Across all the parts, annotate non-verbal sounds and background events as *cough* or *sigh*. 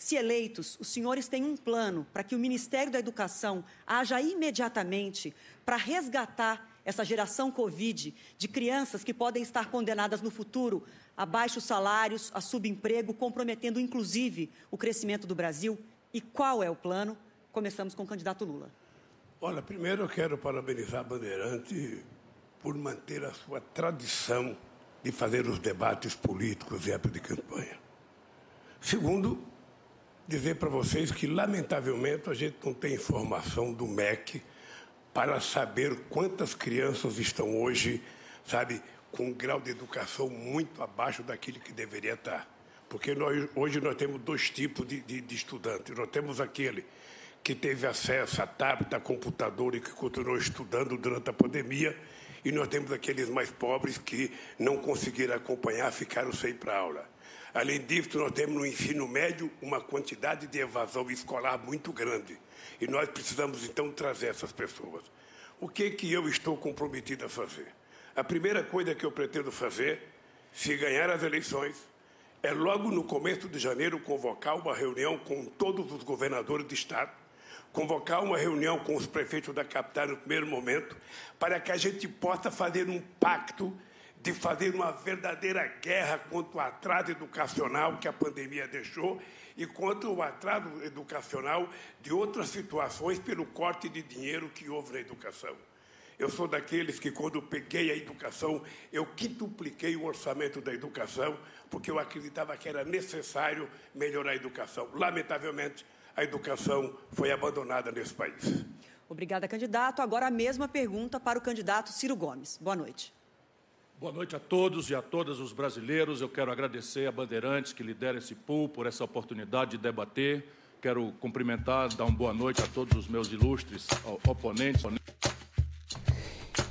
se eleitos, os senhores têm um plano para que o Ministério da Educação haja imediatamente para resgatar essa geração Covid de crianças que podem estar condenadas no futuro a baixos salários, a subemprego, comprometendo inclusive o crescimento do Brasil? E qual é o plano? Começamos com o candidato Lula. Olha, primeiro eu quero parabenizar a Bandeirante por manter a sua tradição de fazer os debates políticos em época de campanha. Segundo, dizer para vocês que, lamentavelmente, a gente não tem informação do MEC para saber quantas crianças estão hoje, sabe, com um grau de educação muito abaixo daquele que deveria estar. Porque nós, hoje nós temos dois tipos de, de, de estudantes. Nós temos aquele que teve acesso a tablet, a computador e que continuou estudando durante a pandemia, e nós temos aqueles mais pobres que não conseguiram acompanhar, ficaram sem ir para aula. Além disso, nós temos no ensino médio uma quantidade de evasão escolar muito grande. E nós precisamos, então, trazer essas pessoas. O que, que eu estou comprometido a fazer? A primeira coisa que eu pretendo fazer, se ganhar as eleições, é logo no começo de janeiro convocar uma reunião com todos os governadores de Estado, convocar uma reunião com os prefeitos da capital no primeiro momento, para que a gente possa fazer um pacto de fazer uma verdadeira guerra contra o atraso educacional que a pandemia deixou e contra o atraso educacional de outras situações pelo corte de dinheiro que houve na educação. Eu sou daqueles que, quando peguei a educação, eu quintupliquei o orçamento da educação, porque eu acreditava que era necessário melhorar a educação. Lamentavelmente, a educação foi abandonada nesse país. Obrigada, candidato. Agora a mesma pergunta para o candidato Ciro Gomes. Boa noite. Boa noite a todos e a todas os brasileiros. Eu quero agradecer a Bandeirantes que lidera esse pool por essa oportunidade de debater. Quero cumprimentar, dar uma boa noite a todos os meus ilustres oponentes.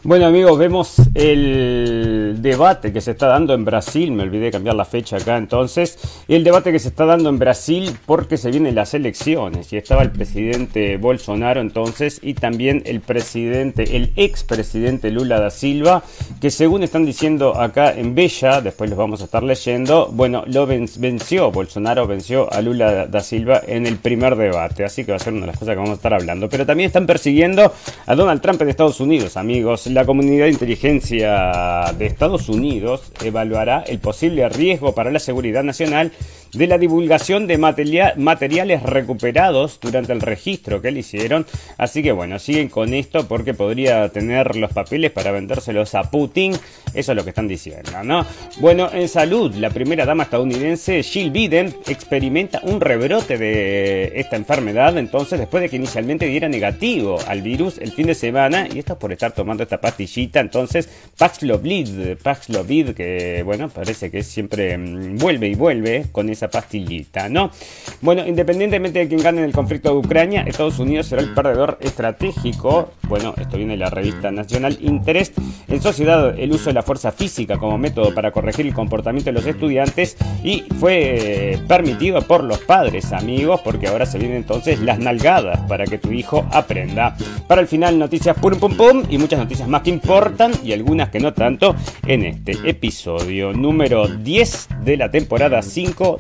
Bueno amigos, vemos el debate que se está dando en Brasil, me olvidé cambiar la fecha acá entonces, el debate que se está dando en Brasil porque se vienen las elecciones. Y estaba el presidente Bolsonaro entonces y también el presidente, el expresidente Lula da Silva, que según están diciendo acá en Bella, después los vamos a estar leyendo, bueno, lo venció, Bolsonaro venció a Lula da Silva en el primer debate, así que va a ser una de las cosas que vamos a estar hablando, pero también están persiguiendo a Donald Trump en Estados Unidos, amigos la comunidad de inteligencia de Estados Unidos evaluará el posible riesgo para la seguridad nacional de la divulgación de materiales recuperados durante el registro que le hicieron. Así que bueno, siguen con esto porque podría tener los papeles para vendérselos a Putin. Eso es lo que están diciendo, ¿no? Bueno, en salud, la primera dama estadounidense, Jill Biden, experimenta un rebrote de esta enfermedad. Entonces, después de que inicialmente diera negativo al virus el fin de semana, y esto es por estar tomando esta pastillita, entonces Paxlovid, Paxlovid, que bueno, parece que siempre mm, vuelve y vuelve con esa pastillita, ¿no? Bueno, independientemente de quién gane el conflicto de Ucrania, Estados Unidos será el perdedor estratégico. Bueno, esto viene de la revista Nacional Interest. En sociedad, el uso de la fuerza física como método para corregir el comportamiento de los estudiantes y fue eh, permitido por los padres, amigos, porque ahora se vienen entonces las nalgadas para que tu hijo aprenda. Para el final, noticias pum pum pum y muchas noticias más que importan y algunas que no tanto en este episodio número 10 de la temporada 5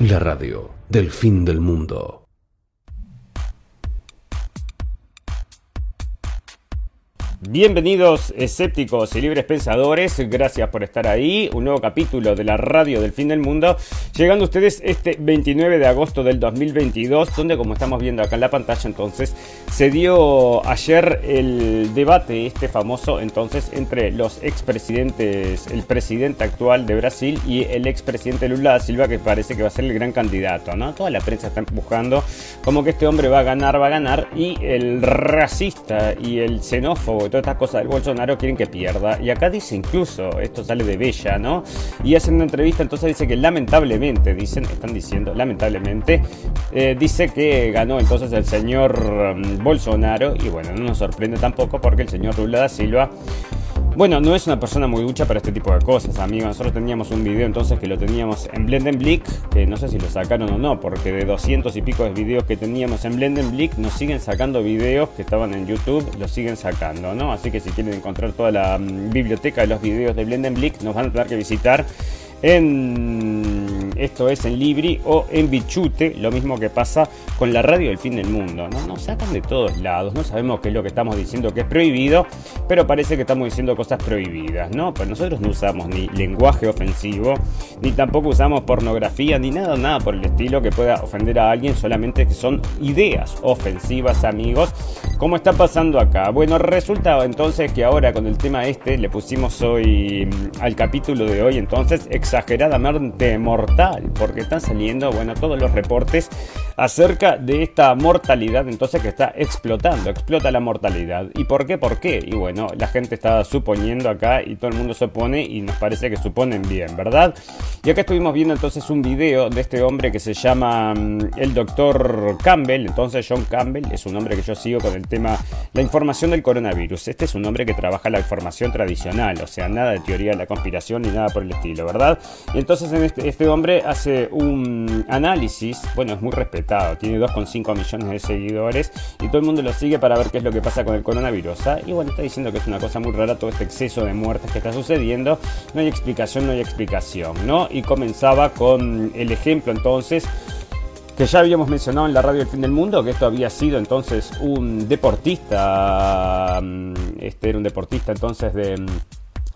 La radio del fin del mundo. Bienvenidos escépticos y libres pensadores, gracias por estar ahí, un nuevo capítulo de la radio del fin del mundo, llegando a ustedes este 29 de agosto del 2022, donde como estamos viendo acá en la pantalla entonces, se dio ayer el debate, este famoso entonces, entre los expresidentes, el presidente actual de Brasil y el expresidente Lula da Silva, que parece que va a ser el gran candidato, ¿no? Toda la prensa está empujando como que este hombre va a ganar, va a ganar, y el racista y el xenófobo, estas cosas del Bolsonaro quieren que pierda. Y acá dice incluso, esto sale de Bella, ¿no? Y hacen una entrevista, entonces dice que lamentablemente, dicen, están diciendo, lamentablemente, eh, dice que ganó entonces el señor mm, Bolsonaro. Y bueno, no nos sorprende tampoco porque el señor Lula da Silva bueno, no es una persona muy ducha para este tipo de cosas, amigos. Nosotros teníamos un video entonces que lo teníamos en Blendenblick, que no sé si lo sacaron o no, porque de 200 y pico de videos que teníamos en Blendenblick nos siguen sacando videos que estaban en YouTube, los siguen sacando, ¿no? Así que si quieren encontrar toda la mm, biblioteca de los videos de Blendenblick, nos van a tener que visitar en esto es en Libri o en Bichute, lo mismo que pasa con la radio del fin del mundo, ¿no? Nos sacan de todos lados, no sabemos qué es lo que estamos diciendo que es prohibido, pero parece que estamos diciendo cosas prohibidas, ¿no? Pues nosotros no usamos ni lenguaje ofensivo, ni tampoco usamos pornografía, ni nada, nada por el estilo que pueda ofender a alguien, solamente que son ideas ofensivas, amigos, como está pasando acá. Bueno, resulta entonces que ahora con el tema este le pusimos hoy mm, al capítulo de hoy entonces exageradamente mortal, porque están saliendo, bueno, todos los reportes acerca de esta mortalidad entonces que está explotando, explota la mortalidad. ¿Y por qué? ¿Por qué? Y bueno, la gente está suponiendo acá y todo el mundo supone y nos parece que suponen bien, ¿verdad? Y acá estuvimos viendo entonces un video de este hombre que se llama mm, el doctor Campbell, entonces John Campbell es un hombre que yo sigo con el tema, la información del coronavirus. Este es un hombre que trabaja la información tradicional, o sea, nada de teoría de la conspiración ni nada por el estilo, ¿verdad? Y entonces este, este, hombre hace un análisis, bueno, es muy respetado, tiene 2,5 millones de seguidores y todo el mundo lo sigue para ver qué es lo que pasa con el coronavirus. ¿ah? Y bueno, está diciendo que es una cosa muy rara todo este exceso de muertes que está sucediendo. No hay explicación, no hay explicación, ¿no? Y comenzaba con el ejemplo entonces que ya habíamos mencionado en la radio del fin del mundo, que esto había sido entonces un deportista, mm, este era un deportista entonces de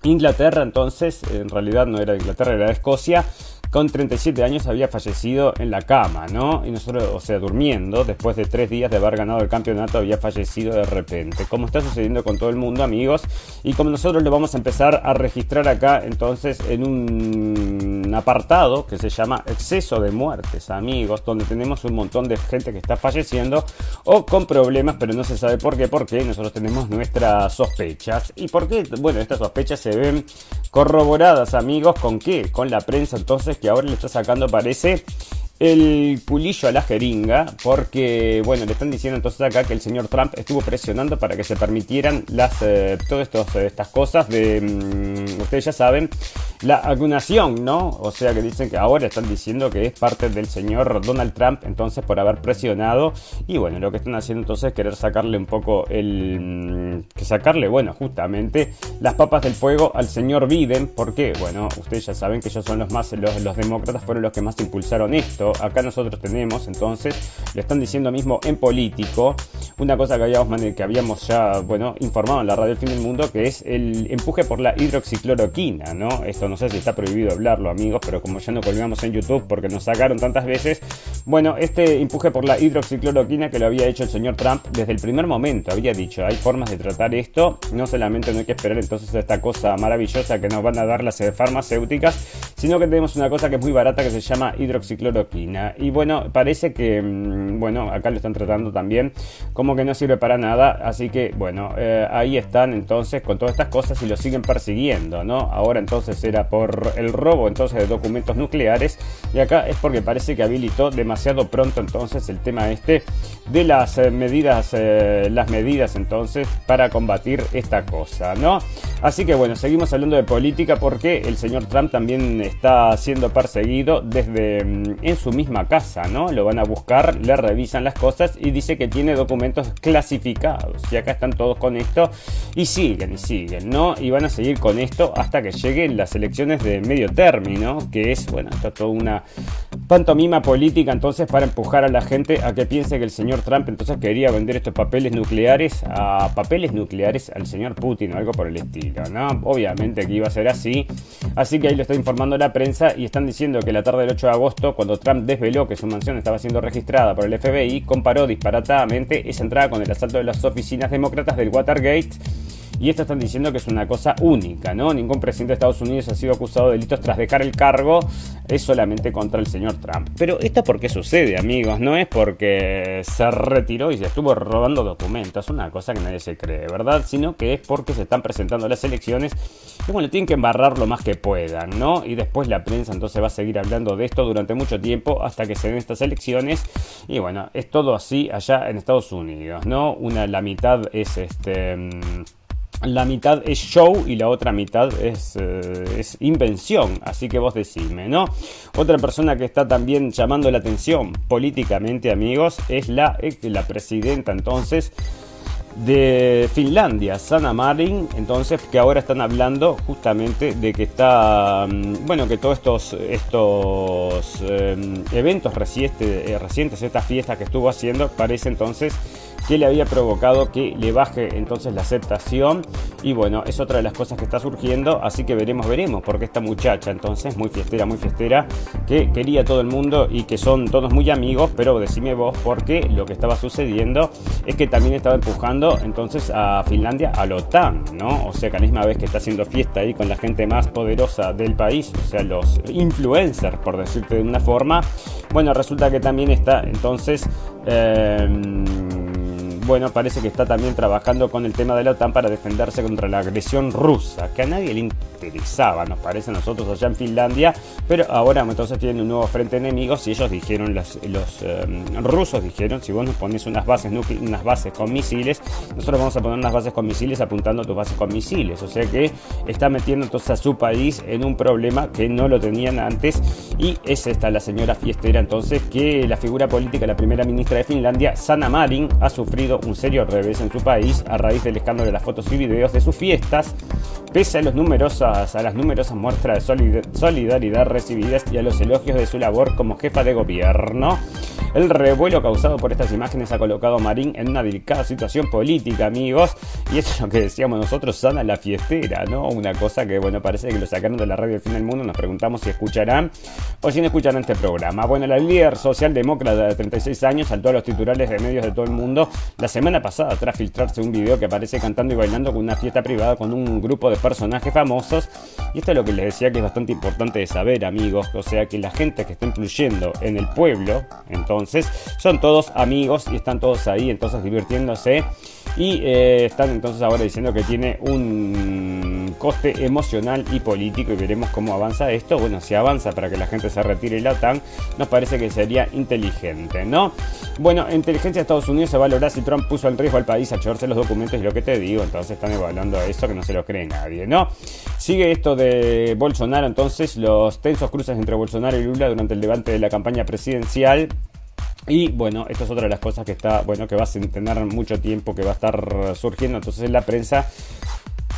Inglaterra entonces, en realidad no era de Inglaterra, era de Escocia, con 37 años había fallecido en la cama, ¿no? Y nosotros, o sea, durmiendo, después de tres días de haber ganado el campeonato, había fallecido de repente. Como está sucediendo con todo el mundo, amigos, y como nosotros lo vamos a empezar a registrar acá, entonces, en un apartado que se llama exceso de muertes, amigos, donde tenemos un montón de gente que está falleciendo o con problemas, pero no se sabe por qué, porque nosotros tenemos nuestras sospechas. ¿Y por qué? Bueno, estas sospechas se ven corroboradas, amigos, ¿con qué? Con la prensa, entonces, que ahora le está sacando, parece, el pulillo a la jeringa, porque, bueno, le están diciendo entonces acá que el señor Trump estuvo presionando para que se permitieran las, eh, todas eh, estas cosas de, mm, ustedes ya saben, la acunación, ¿no? O sea que dicen que ahora están diciendo que es parte del señor Donald Trump, entonces por haber presionado, y bueno, lo que están haciendo entonces es querer sacarle un poco el, mm, que sacarle, bueno, justamente las papas del fuego al señor Biden, porque, bueno, ustedes ya saben que ellos son los más, los, los demócratas fueron los que más impulsaron esto, acá nosotros tenemos, entonces, le están diciendo mismo en político, una cosa que habíamos, que habíamos ya, bueno, informado en la radio del fin del mundo, que es el empuje por la hidroxicloroquina, ¿no? Esto no sé si está prohibido hablarlo, amigos, pero como ya no colgamos en YouTube porque nos sacaron tantas veces, bueno, este empuje por la hidroxicloroquina que lo había hecho el señor Trump desde el primer momento, había dicho, hay formas de tratar esto, no solamente no hay que esperar entonces esta cosa maravillosa que nos van a dar las farmacéuticas, sino que tenemos una cosa que es muy barata que se llama Y bueno, parece que, mm, bueno, acá lo están tratando también como que no sirve para nada. Así que, bueno, eh, ahí están entonces con todas estas cosas y lo siguen persiguiendo, ¿no? Ahora entonces era por el robo entonces de documentos nucleares y acá es porque parece que habilitó demasiado pronto entonces el tema este de las eh, medidas, eh, las medidas entonces para combatir esta cosa, ¿no? Así que bueno, seguimos hablando de política porque el señor Trump también está siendo perseguido desde mm, en su misma casa, ¿no? Lo van a buscar, le revisan las cosas y dice que tiene documentos clasificados. Y acá están todos con esto y siguen y siguen, ¿no? Y van a seguir con esto hasta que lleguen las elecciones de medio término, que es, bueno, esto es toda una pantomima política entonces para empujar a la gente a que piense que el señor Trump entonces quería vender estos papeles nucleares a papeles nucleares al señor Putin o algo por el estilo, ¿no? Obviamente que iba a ser así. Así que ahí lo está informando la prensa y están diciendo que la tarde del 8 de agosto, cuando Trump desveló que su mansión estaba siendo registrada por el FBI, comparó disparatadamente esa entrada con el asalto de las oficinas demócratas del Watergate y esto están diciendo que es una cosa única, ¿no? Ningún presidente de Estados Unidos ha sido acusado de delitos tras dejar el cargo, es solamente contra el señor Trump. Pero esto por qué sucede, amigos, no es porque se retiró y se estuvo robando documentos, una cosa que nadie se cree, ¿verdad? Sino que es porque se están presentando las elecciones y bueno, tienen que embarrar lo más que puedan, ¿no? Y después la prensa entonces va a seguir hablando de esto durante mucho tiempo hasta que se den estas elecciones y bueno, es todo así allá en Estados Unidos, ¿no? Una, la mitad es este... Mm, la mitad es show y la otra mitad es, eh, es, invención. Así que vos decime, ¿no? Otra persona que está también llamando la atención políticamente, amigos, es la, la presidenta entonces de Finlandia, Sanna Marin, entonces que ahora están hablando justamente de que está, mm, bueno, que todos estos, estos em, eventos recientes, eh, recientes, estas fiestas que estuvo haciendo, parece entonces que le había provocado que le baje entonces la aceptación y bueno, es otra de las cosas que está surgiendo, así que veremos, veremos, porque esta muchacha entonces muy fiestera, muy fiestera, que quería todo el mundo y que son todos muy amigos, pero decime vos, porque lo que estaba sucediendo es que también estaba empujando entonces a Finlandia a la OTAN, ¿no? O sea que a la misma vez que está haciendo fiesta ahí con la gente más poderosa del país, o sea, los influencers, por decirte de una forma, bueno, resulta que también está entonces... Eh, bueno, parece que está también trabajando con el tema de la OTAN para defenderse contra la agresión rusa, que a nadie le interesaba, nos parece a nosotros allá en Finlandia, pero ahora entonces tienen un nuevo frente de enemigos y ellos dijeron, los, em, rusos dijeron, si vos nos pones unas bases, unas bases con misiles, nosotros vamos a poner unas bases con misiles apuntando a tus bases con misiles, o sea que está metiendo entonces a su país en un problema que no lo tenían antes y es esta la señora fiestera entonces que la figura política, la primera ministra de Finlandia, Sanna Marin, ha sufrido un serio revés en su país a raíz del escándalo de las fotos y videos de sus fiestas, pese a, los numerosas, a las numerosas muestras de solidaridad recibidas y a los elogios de su labor como jefa de gobierno. El revuelo causado por estas imágenes ha colocado a Marín en una delicada situación política, amigos. Y eso es lo que decíamos nosotros, sana la fiestera, ¿no? Una cosa que, bueno, parece que lo sacaron de la radio del fin del mundo. Nos preguntamos si escucharán o si no escucharán este programa. Bueno, la líder socialdemócrata de 36 años saltó a los titulares de medios de todo el mundo la semana pasada tras filtrarse un video que aparece cantando y bailando con una fiesta privada con un grupo de personajes famosos. Y esto es lo que les decía que es bastante importante de saber, amigos. O sea, que la gente que está influyendo en el pueblo, entonces, son todos amigos y están todos ahí, entonces divirtiéndose. Y eh, están entonces ahora diciendo que tiene un coste emocional y político y veremos cómo avanza esto. Bueno, si avanza para que la gente se retire la OTAN, nos parece que sería inteligente, ¿no? Bueno, inteligencia de Estados Unidos se valora si Trump puso en riesgo al país a llevarse los documentos y lo que te digo, entonces están evaluando eso que no se lo cree nadie, ¿no? Sigue esto de Bolsonaro, entonces los tensos cruces entre Bolsonaro y Lula durante el debate de la campaña presidencial y bueno, esto es otra de las cosas que está, bueno, que va a tener mucho tiempo, que va a estar surgiendo. Entonces la prensa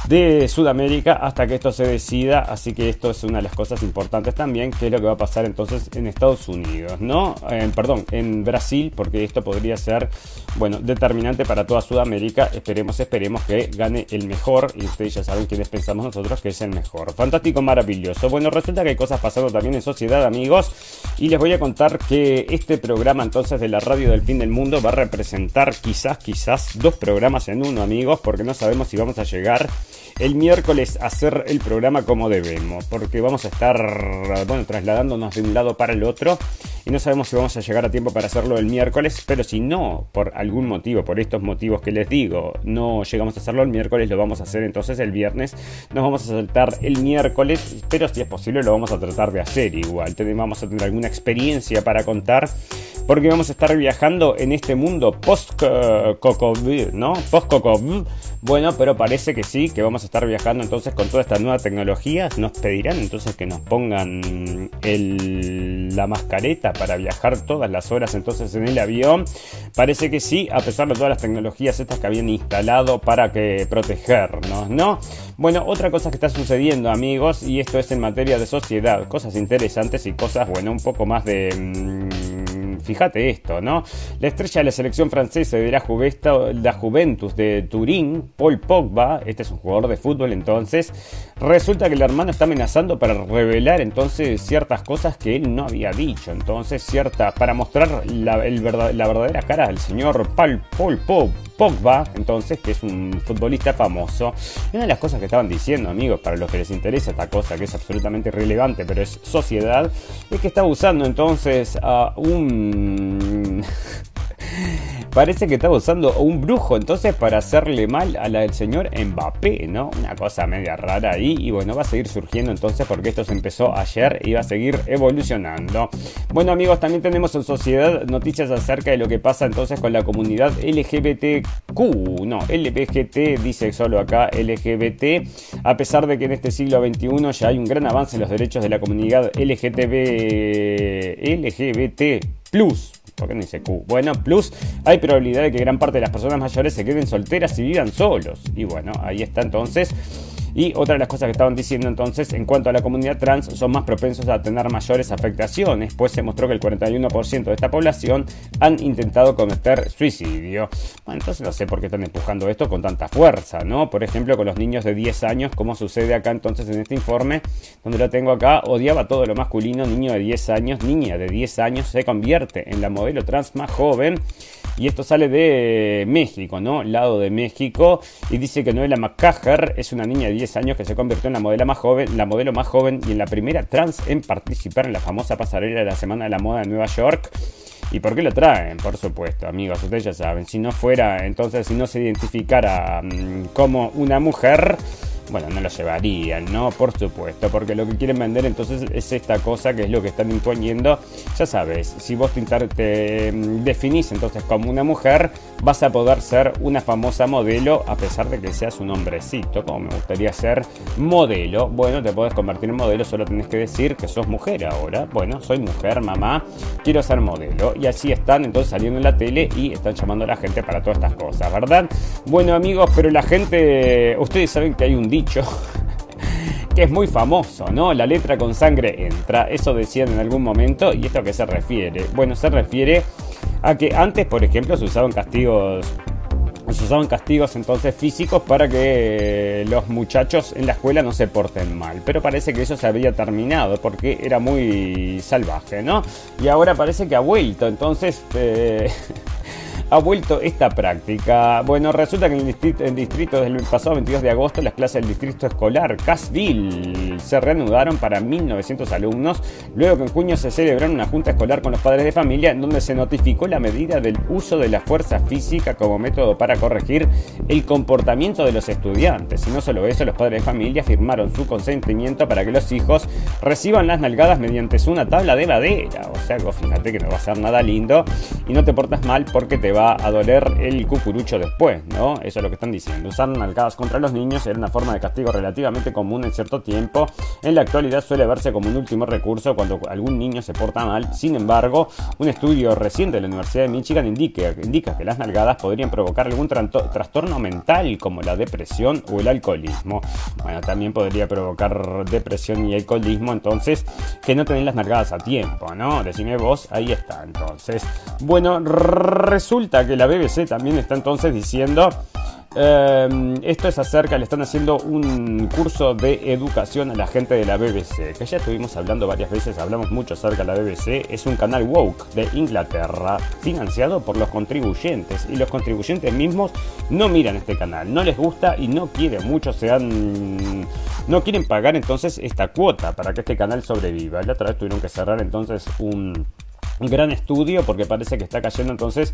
de Sudamérica hasta que esto se decida. Así que esto es una de las cosas importantes también, que es lo que va a pasar entonces en Estados Unidos, ¿no? perdón, en Brasil, porque esto podría ser, bueno, determinante para toda Sudamérica. Esperemos, esperemos que gane el mejor. Y ustedes ya saben quiénes pensamos nosotros que es el mejor. Fantástico, maravilloso. Bueno, resulta que hay cosas pasando también en sociedad, amigos. Y les voy a contar que este programa entonces de la radio del fin del mundo va a representar quizás, quizás dos programas en uno, amigos, porque no sabemos si vamos a llegar el miércoles hacer el programa como debemos, porque vamos a estar, bueno, trasladándonos de un lado para el otro y no sabemos si vamos a llegar a tiempo para hacerlo el miércoles, pero si no, por algún motivo, por estos motivos que les digo, no llegamos a hacerlo el miércoles, lo vamos a hacer entonces el viernes, nos vamos a saltar el miércoles, pero si es posible lo vamos a tratar de hacer igual, vamos a tener alguna experiencia para contar, porque vamos a estar viajando en este mundo post-COVID, ¿no? Post-COVID, bueno, pero parece que sí, que vamos a estar viajando entonces con toda esta nueva tecnología. Nos pedirán entonces que nos pongan la mascareta para viajar todas las horas entonces en el avión. Parece que sí, a pesar de todas las tecnologías estas que habían instalado para que protegernos, ¿no? Bueno, otra cosa que está sucediendo, amigos, y esto es en materia de sociedad, cosas interesantes y cosas, bueno, un poco más de... Mm, Fíjate esto, ¿no? La estrella de la selección francesa de la, la Juventus de Turín, Paul Pogba, este es un jugador de fútbol entonces, resulta que el hermano está amenazando para revelar entonces ciertas cosas que él no había dicho, entonces cierta, para mostrar la, la verdadera cara del señor Paul, Paul Pogba, entonces, que es un futbolista famoso. Y una de las cosas que estaban diciendo, amigos, para los que les interesa esta cosa que es absolutamente irrelevante, pero es sociedad, es que estaba usando entonces a un... Parece que estaba usando un brujo entonces para hacerle mal a la del señor Mbappé, ¿no? Una cosa media rara ahí y bueno, va a seguir surgiendo entonces porque esto se empezó ayer y va a seguir evolucionando. Bueno amigos, también tenemos en sociedad noticias acerca de lo que pasa entonces con la comunidad LGBTQ, no, LBGT dice solo acá LGBT, a pesar de que en este siglo XXI ya hay un gran avance en los derechos de la comunidad LGTB, LGBT plus ¿Por qué no dice Q? Bueno, plus hay probabilidad de que gran parte de las personas mayores se queden solteras y vivan solos. Y bueno, ahí está entonces y otra de las cosas que estaban diciendo entonces, en cuanto a la comunidad trans, son más propensos a tener mayores afectaciones, pues se mostró que el 41% de esta población han intentado cometer suicidio. Bueno, entonces no sé por qué están empujando esto con tanta fuerza, ¿no? Por ejemplo, con los niños de 10 años, como sucede acá entonces en este informe, donde lo tengo acá, odiaba todo lo masculino, niño de 10 años, niña de 10 años, se convierte en la modelo trans más joven. Y esto sale de México, ¿no? Lado de México. Y dice que Noela McCaher es una niña de 10 años que se convirtió en la modelo más joven, la modelo más joven y en la primera trans en participar en la famosa pasarela de la Semana de la Moda de Nueva York. ¿Y por qué lo traen? Por supuesto, amigos, ustedes ya saben. Si no fuera, entonces, si no se identificara mm, como una mujer, bueno, no lo llevarían, ¿no? Por supuesto, porque lo que quieren vender entonces es esta cosa que es lo que están imponiendo. Ya sabes, si vos te, mm, definís entonces como una mujer, vas a poder ser una famosa modelo a pesar de que seas un hombrecito, como me gustaría ser modelo. Bueno, te puedes convertir en modelo, solo tenés que decir que sos mujer ahora. Bueno, soy mujer, mamá, quiero ser modelo. Y así están entonces saliendo en la tele y están llamando a la gente para todas estas cosas, ¿verdad? Bueno amigos, pero la gente, ustedes saben que hay un dicho *laughs* que es muy famoso, ¿no? La letra con sangre entra, eso decían en algún momento, y esto a qué se refiere. Bueno, se refiere a que antes, por ejemplo, se usaban castigos se usaban castigos entonces físicos para que los muchachos en la escuela no se porten mal. Pero parece que eso se había terminado porque era muy salvaje, ¿no? Y ahora parece que ha vuelto. Entonces, eh, *laughs* ha vuelto esta práctica? Bueno, resulta que en el distrito, distrito desde el pasado 22 de agosto las clases del distrito escolar Casville se reanudaron para 1.900 alumnos, luego que en junio se celebró una junta escolar con los padres de familia en donde se notificó la medida del uso de la fuerza física como método para corregir el comportamiento de los estudiantes. Y no solo eso, los padres de familia firmaron su consentimiento para que los hijos reciban las nalgadas mediante una tabla de madera. O sea, fíjate que no va a ser nada lindo y no te portas mal porque te va a doler el cucurucho después, ¿no? Eso es lo que están diciendo. Usar nalgadas contra los niños era una forma de castigo relativamente común en cierto tiempo. En la actualidad suele verse como un último recurso cuando algún niño se porta mal. Sin embargo, un estudio reciente de la Universidad de Michigan indica, que las nalgadas podrían provocar algún trastorno mental como la depresión o el alcoholismo. Bueno, también podría provocar depresión y alcoholismo, entonces que no tener las nalgadas a tiempo, ¿no? Decime vos, ahí está. Entonces, bueno, resulta que la BBC también está entonces diciendo Em, esto es acerca, le están haciendo un curso de educación a la gente de la BBC, que ya estuvimos hablando varias veces, hablamos mucho acerca de la BBC, es un canal woke de Inglaterra, financiado por los contribuyentes, y los contribuyentes mismos no miran este canal, no les gusta y no quieren, muchos se han... no quieren pagar entonces esta cuota para que este canal sobreviva. La otra vez tuvieron que cerrar entonces un gran estudio porque parece que está cayendo entonces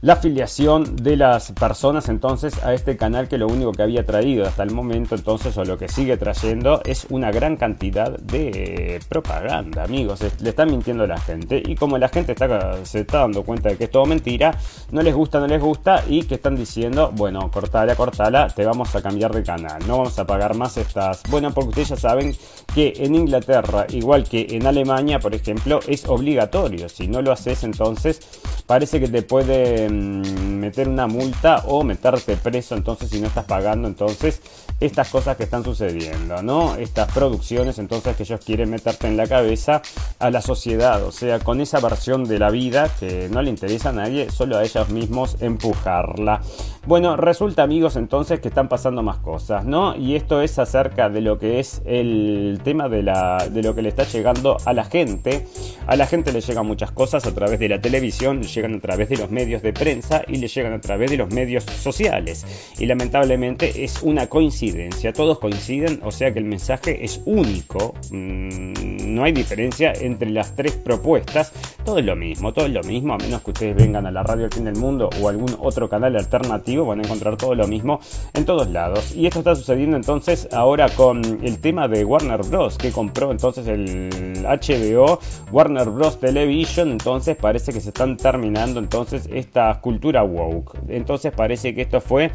la afiliación de las personas entonces a este canal que lo único que había traído hasta el momento entonces o lo que sigue trayendo es una gran cantidad de propaganda amigos. Le están mintiendo a la gente. Y como la gente está, se está dando cuenta de que es todo mentira no les gusta no les gusta y que están diciendo bueno cortala cortala te vamos a cambiar de canal no vamos a pagar más estas. Bueno porque ustedes ya saben que en Inglaterra igual que en Alemania por ejemplo es obligatorio. Si no lo haces entonces parece que te puede meter una multa o meterte preso entonces si no estás pagando entonces estas cosas que están sucediendo, ¿no? Estas producciones entonces que ellos quieren meterte en la cabeza a la sociedad, o sea, con esa versión de la vida que no le interesa a nadie, solo a ellos mismos empujarla. Bueno, resulta amigos entonces que están pasando más cosas, ¿no? Y esto es acerca de lo que es el tema de, la, de lo que le está llegando a la gente. A la gente le llegan muchas cosas a través de la televisión, le llegan a través de los medios de prensa y le llegan a través de los medios sociales. Y lamentablemente es una coincidencia todos coinciden, o sea que el mensaje es único, mm, no hay diferencia entre las tres propuestas, todo es lo mismo, todo es lo mismo, a menos que ustedes vengan a la radio El Fin del Mundo o algún otro canal alternativo, van a encontrar todo lo mismo en todos lados. Y esto está sucediendo entonces ahora con el tema de Warner Bros. que compró entonces el HBO, Warner Bros. Television, entonces parece que se están terminando entonces esta cultura woke. Entonces parece que esto fue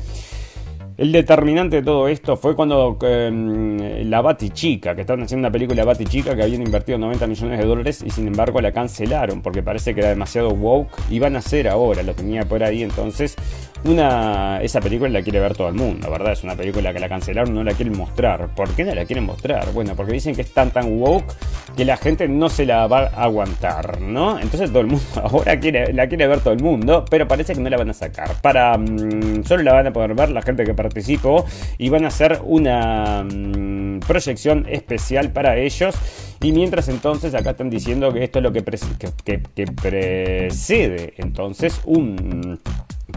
el determinante de todo esto fue cuando em, la Batichica, que estaban haciendo una película Batichica que habían invertido 90 millones de dólares y sin embargo la cancelaron porque parece que era demasiado woke. Y van a hacer ahora, lo tenía por ahí entonces una, esa película la quiere ver todo el mundo, ¿verdad? Es una película que la cancelaron, no la quieren mostrar. ¿Por qué no la quieren mostrar? Bueno, porque dicen que es tan tan woke que la gente no se la va a aguantar, ¿no? Entonces todo el mundo *laughs* ahora quiere, la quiere ver todo el mundo, pero parece que no la van a sacar. Para mm, solo la van a poder ver la gente que participó y van a hacer una mm, proyección especial para ellos. Y mientras entonces acá están diciendo que esto es lo que, que precede entonces un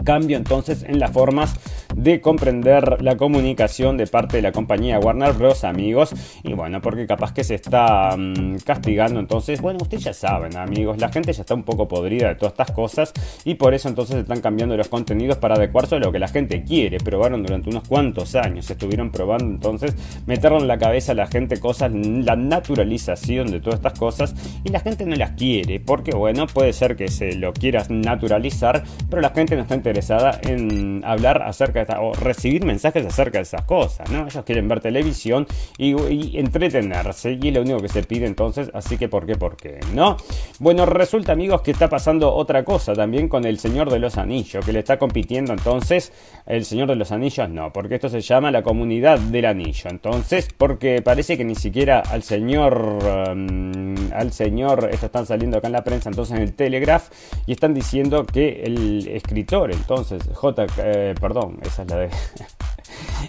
cambio entonces en las formas de comprender la comunicación de parte de la compañía Warner Bros. amigos. Y bueno, porque capaz que se está mm, castigando entonces, bueno, ustedes ya saben amigos, la gente ya está un poco podrida de todas estas cosas y por eso entonces están cambiando los contenidos para adecuarse a lo que la gente quiere. Probaron durante unos cuantos años, estuvieron probando entonces meterlo en la cabeza a la gente cosas, la naturalización de todas estas cosas y la gente no las quiere porque bueno, puede ser que se lo quieras naturalizar, pero la gente no está interesada en hablar acerca de o recibir mensajes acerca de esas cosas, ¿no? Ellos quieren ver televisión y, entretenerse y es lo único que se pide entonces, así que ¿por qué? ¿Por qué? ¿No? Bueno, resulta amigos que está pasando otra cosa también con el Señor de los Anillos, que le está compitiendo entonces el Señor de los Anillos, no, porque esto se llama la comunidad del anillo, entonces, porque parece que ni siquiera al Señor, um, al Señor, esto están saliendo acá en la prensa, entonces en el Telegraph, y están diciendo que el escritor, entonces, J, eh, perdón, esa es la de... *laughs*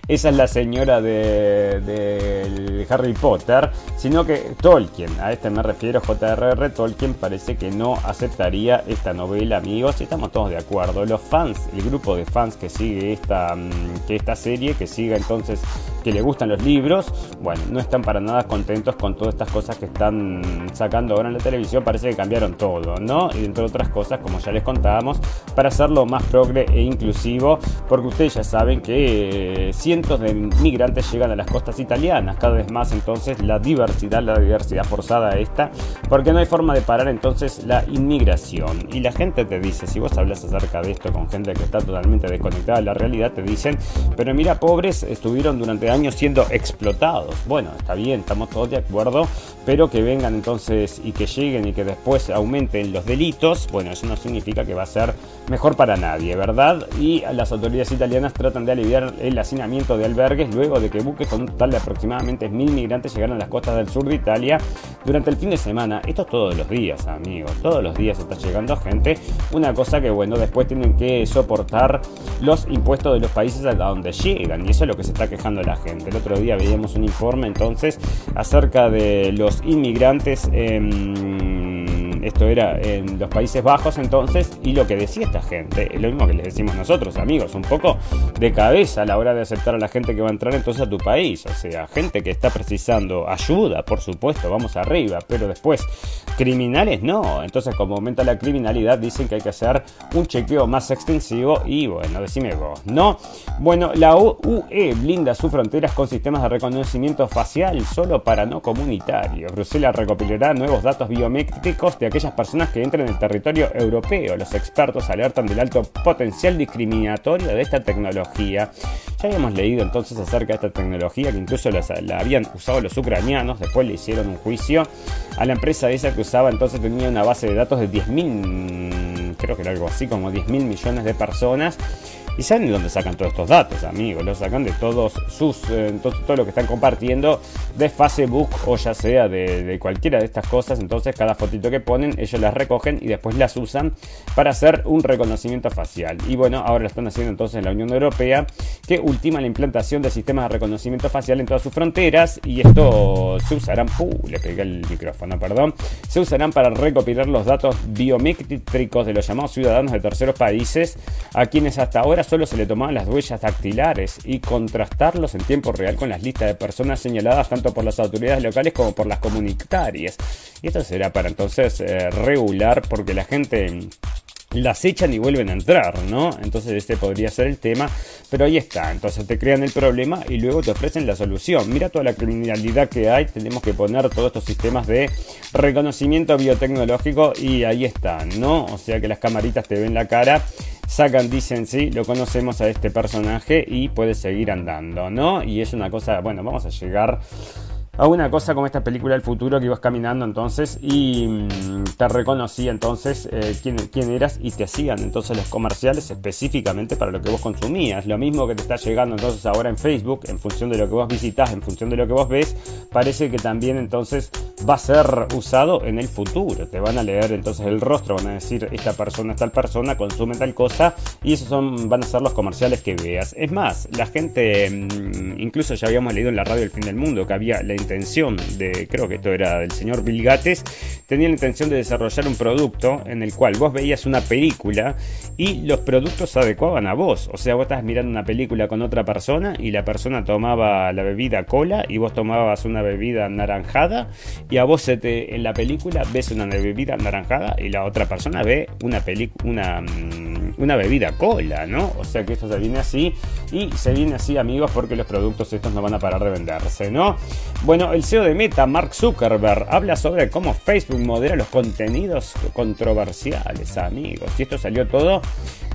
esa es la señora de, Harry Potter, sino que Tolkien, a este me refiero, J.R.R. Tolkien, parece que no aceptaría esta novela, amigos, estamos todos de acuerdo. Los fans, el grupo de fans que sigue esta, mm, que esta serie, que siga entonces, que le gustan los libros, bueno, no están para nada contentos con todas estas cosas que están sacando ahora en la televisión, parece que cambiaron todo, ¿no? Y entre otras cosas, como ya les contábamos, para hacerlo más progre e inclusivo, porque ustedes ya saben que cientos de migrantes llegan a las costas italianas, cada vez más entonces la diversidad, la diversidad forzada esta, porque no hay forma de parar entonces la inmigración. Y la gente te dice, si vos hablas acerca de esto con gente que está totalmente desconectada de la realidad, te dicen, pero mira, pobres estuvieron durante años siendo explotados. Bueno, está bien, estamos todos de acuerdo, pero que vengan entonces y que lleguen y que después aumenten los delitos, bueno, eso no significa que va a ser mejor para nadie, ¿verdad? Y las autoridades italianas tratan de aliviar el hacinamiento de albergues luego de que buques con un total de aproximadamente mil migrantes llegaron a las costas del sur de Italia durante el fin de semana. Esto es todos los días, amigos, todos los días está llegando gente. Una cosa que, bueno, después tienen que soportar los impuestos de los países a donde llegan y eso es lo que se está quejando la gente. El otro día veíamos un informe entonces acerca de los inmigrantes esto era en los Países Bajos entonces, y lo que decía esta gente, es lo mismo que les decimos nosotros, amigos, un poco de cabeza a la hora de aceptar a la gente que va a entrar entonces a tu país, o sea, gente que está precisando ayuda, por supuesto, vamos arriba, pero después, criminales no, entonces como aumenta la criminalidad dicen que hay que hacer un chequeo más extensivo y bueno, decime vos, ¿no? Bueno, la UE blinda sus fronteras con sistemas de reconocimiento facial solo para no comunitarios. Bruselas recopilará nuevos datos biométricos de aquellas personas que entren en el territorio europeo. Los expertos alertan del alto potencial discriminatorio de esta tecnología. Ya habíamos leído entonces acerca de esta tecnología que incluso la, habían usado los ucranianos, después le hicieron un juicio a la empresa esa que usaba entonces tenía una base de datos de 10.000 creo que era algo así como 10 mil millones de personas ¿Y saben de dónde sacan todos estos datos, amigos? Los sacan de todos sus, eh, todo, lo que están compartiendo de Facebook o ya sea de, cualquiera de estas cosas. Entonces cada fotito que ponen ellos las recogen y después las usan para hacer un reconocimiento facial. Y bueno, ahora lo están haciendo entonces en la Unión Europea que ultima la implantación de sistemas de reconocimiento facial en todas sus fronteras y esto se usarán, uh, le pegué el micrófono, perdón, se usarán para recopilar los datos biométricos de los llamados ciudadanos de terceros países a quienes hasta ahora solo se le tomaban las huellas dactilares y contrastarlos en tiempo real con las listas de personas señaladas tanto por las autoridades locales como por las comunitarias. Y esto será para entonces eh, regular porque la gente las echan y vuelven a entrar, ¿no? Entonces este podría ser el tema, pero ahí está, entonces te crean el problema y luego te ofrecen la solución. Mira toda la criminalidad que hay, tenemos que poner todos estos sistemas de reconocimiento biotecnológico y ahí están, ¿no? O sea que las camaritas te ven la cara sacan, dicen, sí, lo conocemos a este personaje y puede seguir andando, ¿no? Y es una cosa, bueno, vamos a llegar a una cosa como esta película del futuro que ibas caminando entonces y mm, te reconocía entonces eh, quién, quién, eras y te hacían entonces los comerciales específicamente para lo que vos consumías. Lo mismo que te está llegando entonces ahora en Facebook, en función de lo que vos visitas, en función de lo que vos ves, parece que también entonces va a ser usado en el futuro. Te van a leer entonces el rostro, van a decir esta persona es tal persona, consume tal cosa y esos son, van a ser los comerciales que veas. Es más, la gente, mm, incluso ya habíamos leído en la radio El Fin del Mundo que había la intención de, creo que esto era del señor Bill Gates, tenía la intención de desarrollar un producto en el cual vos veías una película y los productos se adecuaban a vos. O sea, vos estabas mirando una película con otra persona y la persona tomaba la bebida cola y vos tomabas una bebida naranjada y a vos en la película ves una bebida naranjada y la otra persona ve una, una, mm, una bebida cola, ¿no? O sea que esto se viene así y se viene así amigos porque los productos estos no van a parar de venderse, ¿no? Bueno, bueno, el CEO de Meta, Mark Zuckerberg, habla sobre cómo Facebook modera los contenidos controversiales, amigos. Y esto salió todo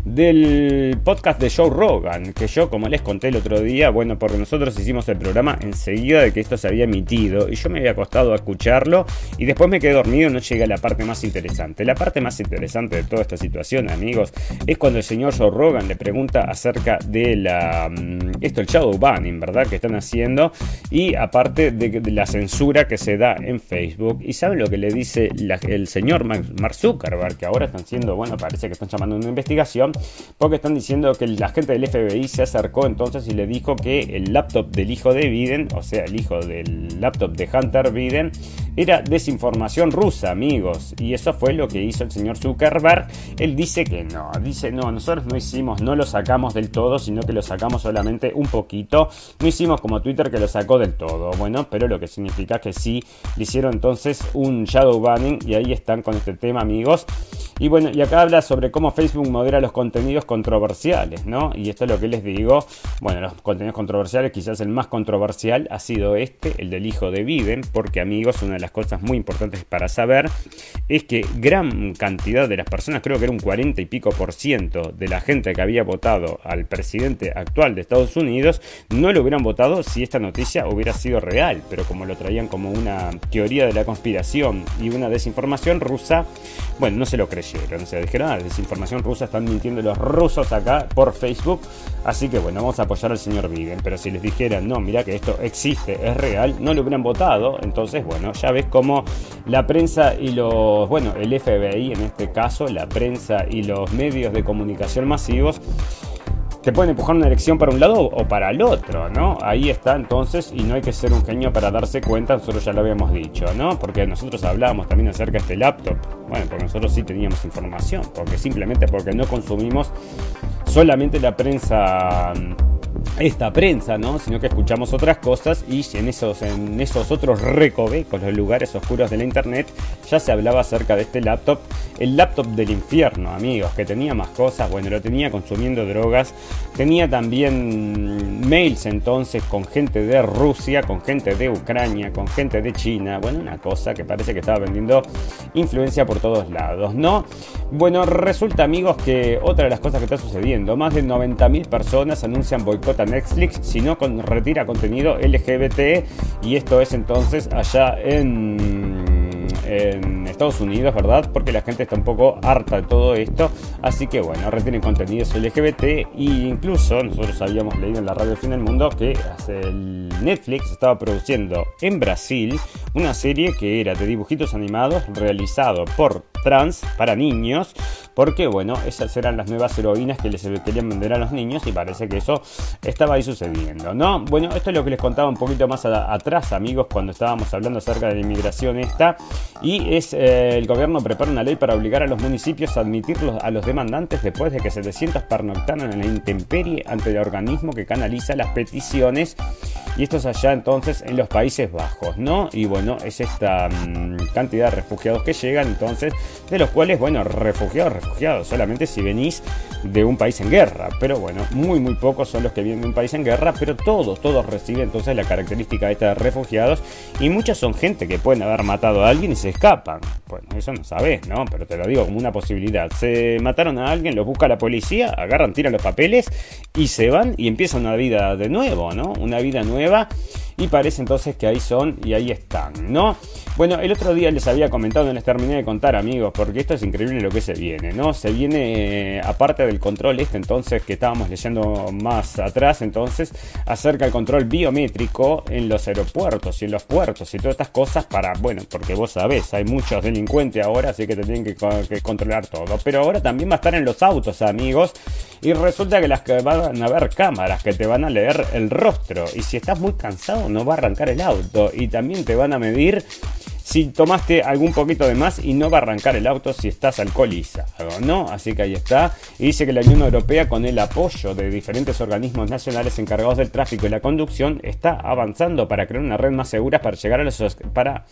del podcast de Joe Rogan, que yo, como les conté el otro día, bueno, porque nosotros hicimos el programa enseguida de que esto se había emitido y yo me había acostado a escucharlo y después me quedé dormido y no llegué a la parte más interesante. La parte más interesante de toda esta situación, amigos, es cuando el señor Joe Rogan le pregunta acerca de la mm, esto el shadow banning, ¿verdad? que están haciendo y aparte de, la censura que se da en Facebook. ¿Y saben lo que le dice el señor Mark Zuckerberg? Que ahora están siendo, bueno, parece que están llamando una investigación porque están diciendo que la gente del FBI se acercó entonces y le dijo que el laptop del hijo de Biden, o sea, el hijo del laptop de Hunter Biden, era desinformación rusa, amigos. Y eso fue lo que hizo el señor Zuckerberg. Él dice que no, dice no, nosotros no hicimos, no lo sacamos del todo, sino que lo sacamos solamente un poquito. No hicimos como Twitter que lo sacó del todo. Bueno, pero lo que significa que sí le hicieron entonces un shadow banning y ahí están con este tema, amigos. Y bueno, y acá habla sobre cómo Facebook modera los contenidos controversiales, ¿no? Y esto es lo que les digo. Bueno, los contenidos controversiales, quizás el más controversial ha sido este, el del hijo de Biden, porque amigos, una de las cosas muy importantes para saber es que gran cantidad de las personas, creo que era un 40 y pico por ciento de la gente que había votado al presidente actual de Estados Unidos, no lo hubieran votado si esta noticia hubiera sido real, pero como lo traían como una teoría de la conspiración y una desinformación rusa, bueno, no se lo creyeron, se dijeron, ah, desinformación rusa, están mintiendo los rusos acá por Facebook, así que bueno, vamos a apoyar al señor Biden, pero si les dijeran, no, mira que esto existe, es real, no lo hubieran votado, entonces bueno, ya ves cómo la prensa y los, bueno, el FBI en este caso, la prensa y los medios de comunicación masivos, te pueden empujar una elección para un lado o para el otro, ¿no? Ahí está entonces, y no hay que ser un genio para darse cuenta, nosotros ya lo habíamos dicho, ¿no? Porque nosotros hablábamos también acerca de este laptop, bueno, porque nosotros sí teníamos información, porque simplemente porque no consumimos solamente la prensa esta prensa, ¿no? Sino que escuchamos otras cosas y en esos, en esos otros recovecos, los lugares oscuros de la internet, ya se hablaba acerca de este laptop, el laptop del infierno, amigos, que tenía más cosas, bueno, lo tenía consumiendo drogas, tenía también mails entonces con gente de Rusia, con gente de Ucrania, con gente de China, bueno, una cosa que parece que estaba vendiendo influencia por todos lados, ¿no? Bueno, resulta amigos que otra de las cosas que está sucediendo, más de 90.000 personas anuncian boicot Netflix, sino con retira contenido LGBT y esto es entonces allá en en Estados Unidos, ¿verdad? Porque la gente está un poco harta de todo esto. Así que bueno, retienen contenidos LGBT e incluso nosotros habíamos leído en la radio Fin del Mundo que Netflix estaba produciendo en Brasil una serie que era de dibujitos animados realizado por trans para niños porque bueno, esas eran las nuevas heroínas que les querían vender a los niños y parece que eso estaba ahí sucediendo, ¿no? Bueno, esto es lo que les contaba un poquito más atrás, amigos, cuando estábamos hablando acerca de la inmigración esta, y es eh, el gobierno prepara una ley para obligar a los municipios a admitir a los demandantes después de que 700 pernoctaron en la intemperie ante el organismo que canaliza las peticiones y esto es allá entonces en los Países Bajos, ¿no? Y bueno, es esta mm, cantidad de refugiados que llegan entonces, de los cuales, bueno, refugiados, refugiados, solamente si venís de un país en guerra, pero bueno, muy muy pocos son los que vienen de un país en guerra, pero todos, todos reciben entonces la característica esta de refugiados y muchas son gente que pueden haber matado a alguien y se escapan. Bueno, eso no sabes, ¿no? Pero te lo digo como una posibilidad. Se mataron a alguien, los busca la policía, agarran, tiran los papeles y se van y empieza una vida de nuevo, ¿no? Una vida nueva y parece entonces que ahí son y ahí están, ¿no? Bueno, el otro día les había comentado, no les terminé de contar amigos, porque esto es increíble lo que se viene, ¿no? Se viene, eh, aparte del control este entonces que estábamos leyendo más atrás, entonces, acerca del control biométrico en los aeropuertos y en los puertos y todas estas cosas para, bueno, porque vos sabés, hay muchos delincuentes ahora, así que te tienen que, que controlar todo. Pero ahora también va a estar en los autos, amigos, y resulta que las que van a haber cámaras que te van a leer el rostro, y si estás muy cansado no va a arrancar el auto, y también te van a medir si tomaste algún poquito de más y no va a arrancar el auto si estás alcoholizado, ¿no? Así que ahí está. Y dice que la Unión Europea, con el apoyo de diferentes organismos nacionales encargados del tráfico y la conducción, está avanzando para crear una red más segura para llegar a los, para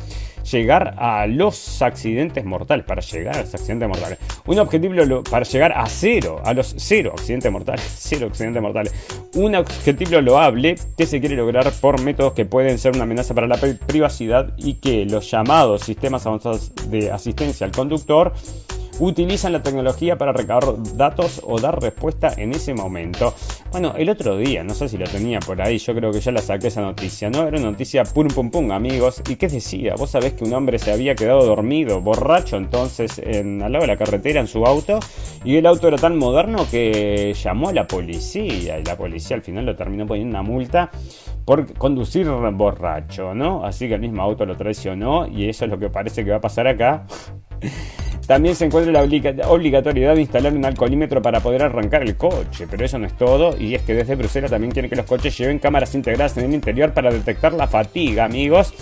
llegar a los accidentes mortales, para llegar a los accidentes mortales. Un objetivo para llegar a cero, a los cero accidentes mortales, cero accidentes mortales. Un objetivo loable que se quiere lograr por métodos que pueden ser una amenaza para la privacidad y que los llamados sistemas avanzados de asistencia al conductor utilizan la tecnología para recabar datos o dar respuesta en ese momento. Bueno, el otro día, no sé si lo tenía por ahí, yo creo que ya la saqué esa noticia, ¿no? Era una noticia pum pum pum, amigos. ¿Y qué decía? Vos sabés que un hombre se había quedado dormido, borracho entonces, en, al lado de la carretera en su auto, y el auto era tan moderno que llamó a la policía, y la policía al final lo terminó poniendo una multa por conducir borracho, ¿no? Así que el mismo auto lo traicionó y eso es lo que parece que va a pasar acá. También se encuentra la obligatoriedad de instalar un alcoholímetro para poder arrancar el coche, pero eso no es todo, y es que desde Bruselas también quieren que los coches lleven cámaras integradas en el interior para detectar la fatiga, amigos.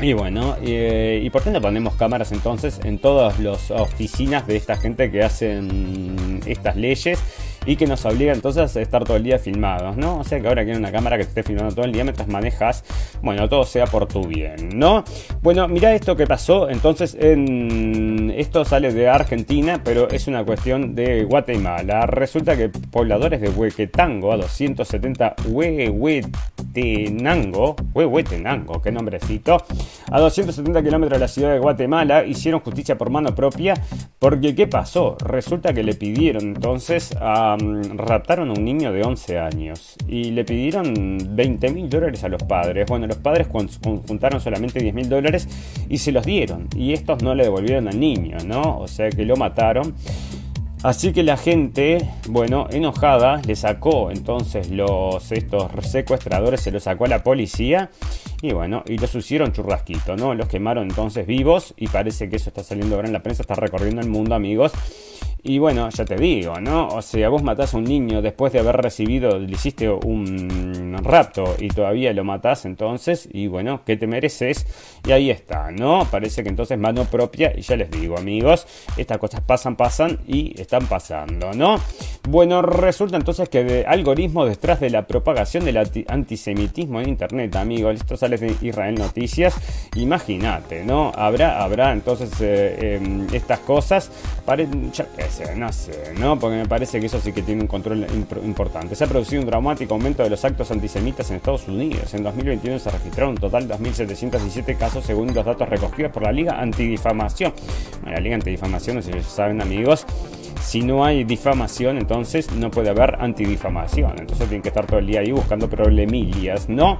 Y bueno, eh, ¿y por qué no ponemos cámaras entonces en todas las oficinas de esta gente que hacen estas leyes? Y que nos obliga entonces a estar todo el día filmados, ¿no? O sea que ahora quieren una cámara que te esté filmando todo el día mientras manejas, bueno, todo sea por tu bien, ¿no? Bueno, mira esto que pasó, entonces en... esto sale de Argentina, pero es una cuestión de Guatemala. Resulta que pobladores de Huequetango, a 270 Huehuetenango, Huehuetenango, qué nombrecito, a 270 kilómetros de la ciudad de Guatemala, hicieron justicia por mano propia, porque ¿qué pasó? Resulta que le pidieron entonces raptaron a un niño de 11 años y le pidieron 20 mil dólares a los padres. Bueno, los padres juntaron solamente 10 mil dólares y se los dieron. Y estos no le devolvieron al niño, ¿no? O sea que lo mataron. Así que la gente, bueno, enojada, le sacó entonces los estos secuestradores, se los sacó a la policía y bueno, y los hicieron churrasquito, ¿no? Los quemaron entonces vivos y parece que eso está saliendo ahora en la prensa, está recorriendo el mundo, amigos. Y bueno, ya te digo, ¿no? O sea, vos matás a un niño después de haber recibido, le hiciste un rapto y todavía lo matás entonces, y bueno, ¿qué te mereces? Y ahí está, ¿no? Parece que entonces mano propia, y ya les digo, amigos, estas cosas pasan, pasan y están pasando, ¿no? Bueno, resulta entonces que de algoritmos detrás de la propagación del antisemitismo en internet, amigos, esto sale de Israel Noticias, imagínate, ¿no? Habrá, habrá entonces eh, em, estas cosas, no sé, ¿no? Porque me parece que eso sí que tiene un control importante. Se ha producido un dramático aumento de los actos antisemitas en Estados Unidos. En 2021 se registraron un total de 2.717 casos según los datos recogidos por la Liga Antidifamación. La Liga Antidifamación, no sé si saben amigos, si no hay difamación, entonces no puede haber antidifamación. Entonces tienen que estar todo el día ahí buscando problemillas, ¿no?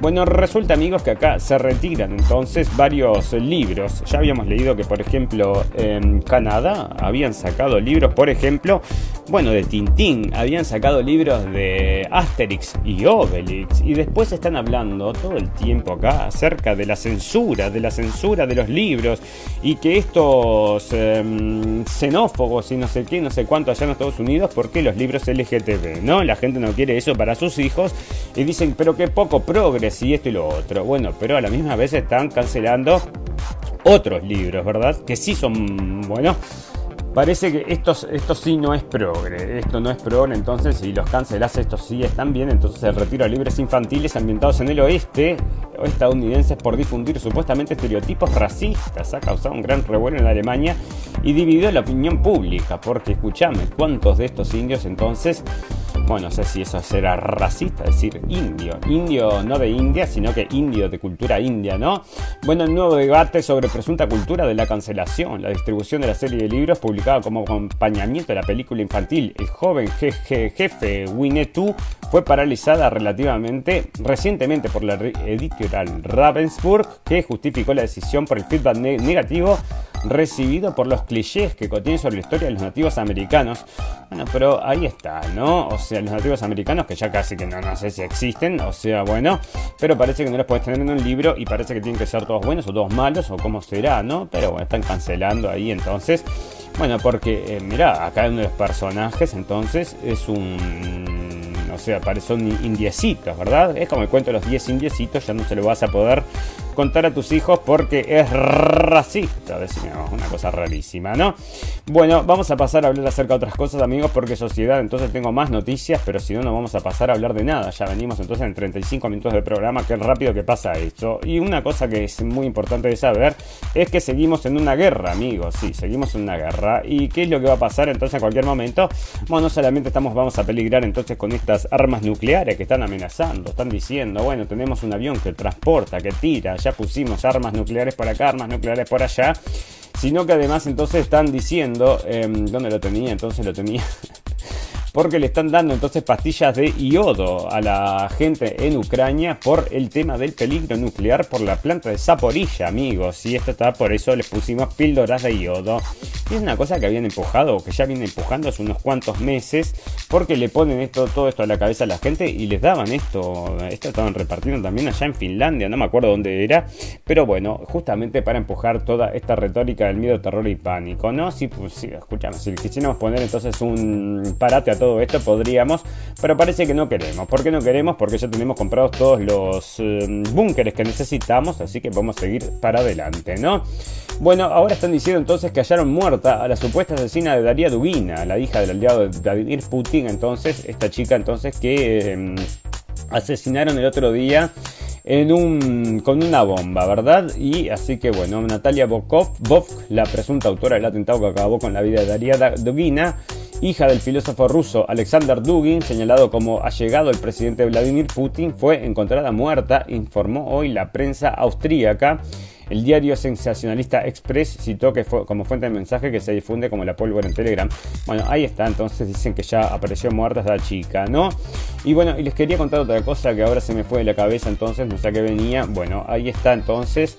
Bueno, resulta amigos que acá se retiran entonces varios libros. Ya habíamos leído que por ejemplo en Canadá habían sacado libros, por ejemplo, bueno, de Tintín, habían sacado libros de Asterix y Obelix y después están hablando todo el tiempo acá acerca de la censura, de la censura de los libros y que estos em, xenófobos y no sé qué, no sé cuánto allá en Estados Unidos, porque los libros LGTB, ¿no? La gente no quiere eso para sus hijos y dicen, pero qué poco progres y esto y lo otro. Bueno, pero a la misma vez están cancelando otros libros, ¿verdad? Que sí son, bueno, Parece que esto, sí no es progre, esto no es progre, entonces si los cancelás, estos sí están bien, entonces el retiro de libros infantiles ambientados en el oeste estadounidenses por difundir supuestamente estereotipos racistas ha causado un gran revuelo en Alemania y dividió la opinión pública, porque escúchame, ¿cuántos de estos indios entonces bueno, no sé si eso será racista, decir indio. Indio no de India, sino que indio de cultura india, ¿no? Bueno, el nuevo debate sobre presunta cultura de la cancelación, la distribución de la serie de libros publicada como acompañamiento de la película infantil El joven jefe, jefe Winnetou fue paralizada relativamente recientemente por la editorial Ravensburg, que justificó la decisión por el feedback negativo recibido por los clichés que contienen sobre la historia de los nativos americanos. Bueno, pero ahí está, ¿no? O sea, los nativos americanos que ya casi que no, no sé si existen, o sea, bueno, pero parece que no los puedes tener en un libro y parece que tienen que ser todos buenos o todos malos o cómo será, ¿no? Pero bueno, están cancelando ahí entonces. Bueno, porque, eh, mira, acá uno de los personajes entonces es un o sea, son indiecitos, ¿verdad? Es como el cuento de los 10 indiecitos, ya no se lo vas a poder contar a tus hijos porque es racista, decimos, una cosa rarísima, ¿no? Bueno, vamos a pasar a hablar acerca de otras cosas, amigos, porque sociedad, entonces tengo más noticias, pero si no, no vamos a pasar a hablar de nada. Ya venimos entonces en 35 minutos de programa, qué rápido que pasa esto. Y una cosa que es muy importante de saber es que seguimos en una guerra, amigos, sí, seguimos en una guerra. ¿Y qué es lo que va a pasar entonces en cualquier momento? Bueno, no solamente estamos, vamos a peligrar entonces con estas armas nucleares que están amenazando, están diciendo, bueno, tenemos un avión que transporta, que tira, ya pusimos armas nucleares por acá, armas nucleares por allá, sino que además entonces están diciendo, em, ¿dónde lo tenía? Entonces lo tenía *laughs* porque le están dando entonces pastillas de iodo a la gente en Ucrania por el tema del peligro nuclear por la planta de Zaporilla, amigos. Y esto está por eso les pusimos píldoras de iodo. Y es una cosa que habían empujado, que ya vienen empujando hace unos cuantos meses, porque le ponen esto, todo esto a la cabeza a la gente y les daban esto. Esto estaban repartiendo también allá en Finlandia, no me acuerdo dónde era. Pero bueno, justamente para empujar toda esta retórica del miedo, terror y pánico, ¿no? Si, pues, sí, escuchamos, si quisiéramos poner entonces un parate a todo esto podríamos, pero parece que no queremos. ¿Por qué no queremos? Porque ya tenemos comprados todos los eh, búnkeres que necesitamos, así que vamos a seguir para adelante, ¿no? Bueno, ahora están diciendo entonces que hallaron muerta a la supuesta asesina de Daria Dugina, la hija del aliado de Vladimir Putin, entonces, esta chica entonces que em, asesinaron el otro día en un, con una bomba, ¿verdad? Y así que bueno, Natalia Bokov, la presunta autora del atentado que acabó con la vida de Daria Dugina, hija del filósofo ruso Alexander Dugin, señalado como allegado el presidente Vladimir Putin, fue encontrada muerta, informó hoy la prensa austríaca. El diario sensacionalista Express citó que fue como fuente de mensaje que se difunde como la pólvora en Telegram. Bueno, ahí está, entonces dicen que ya apareció muerta esta chica, ¿no? Y bueno, y les quería contar otra cosa que ahora se me fue de la cabeza, entonces no sé qué venía. Bueno, ahí está entonces.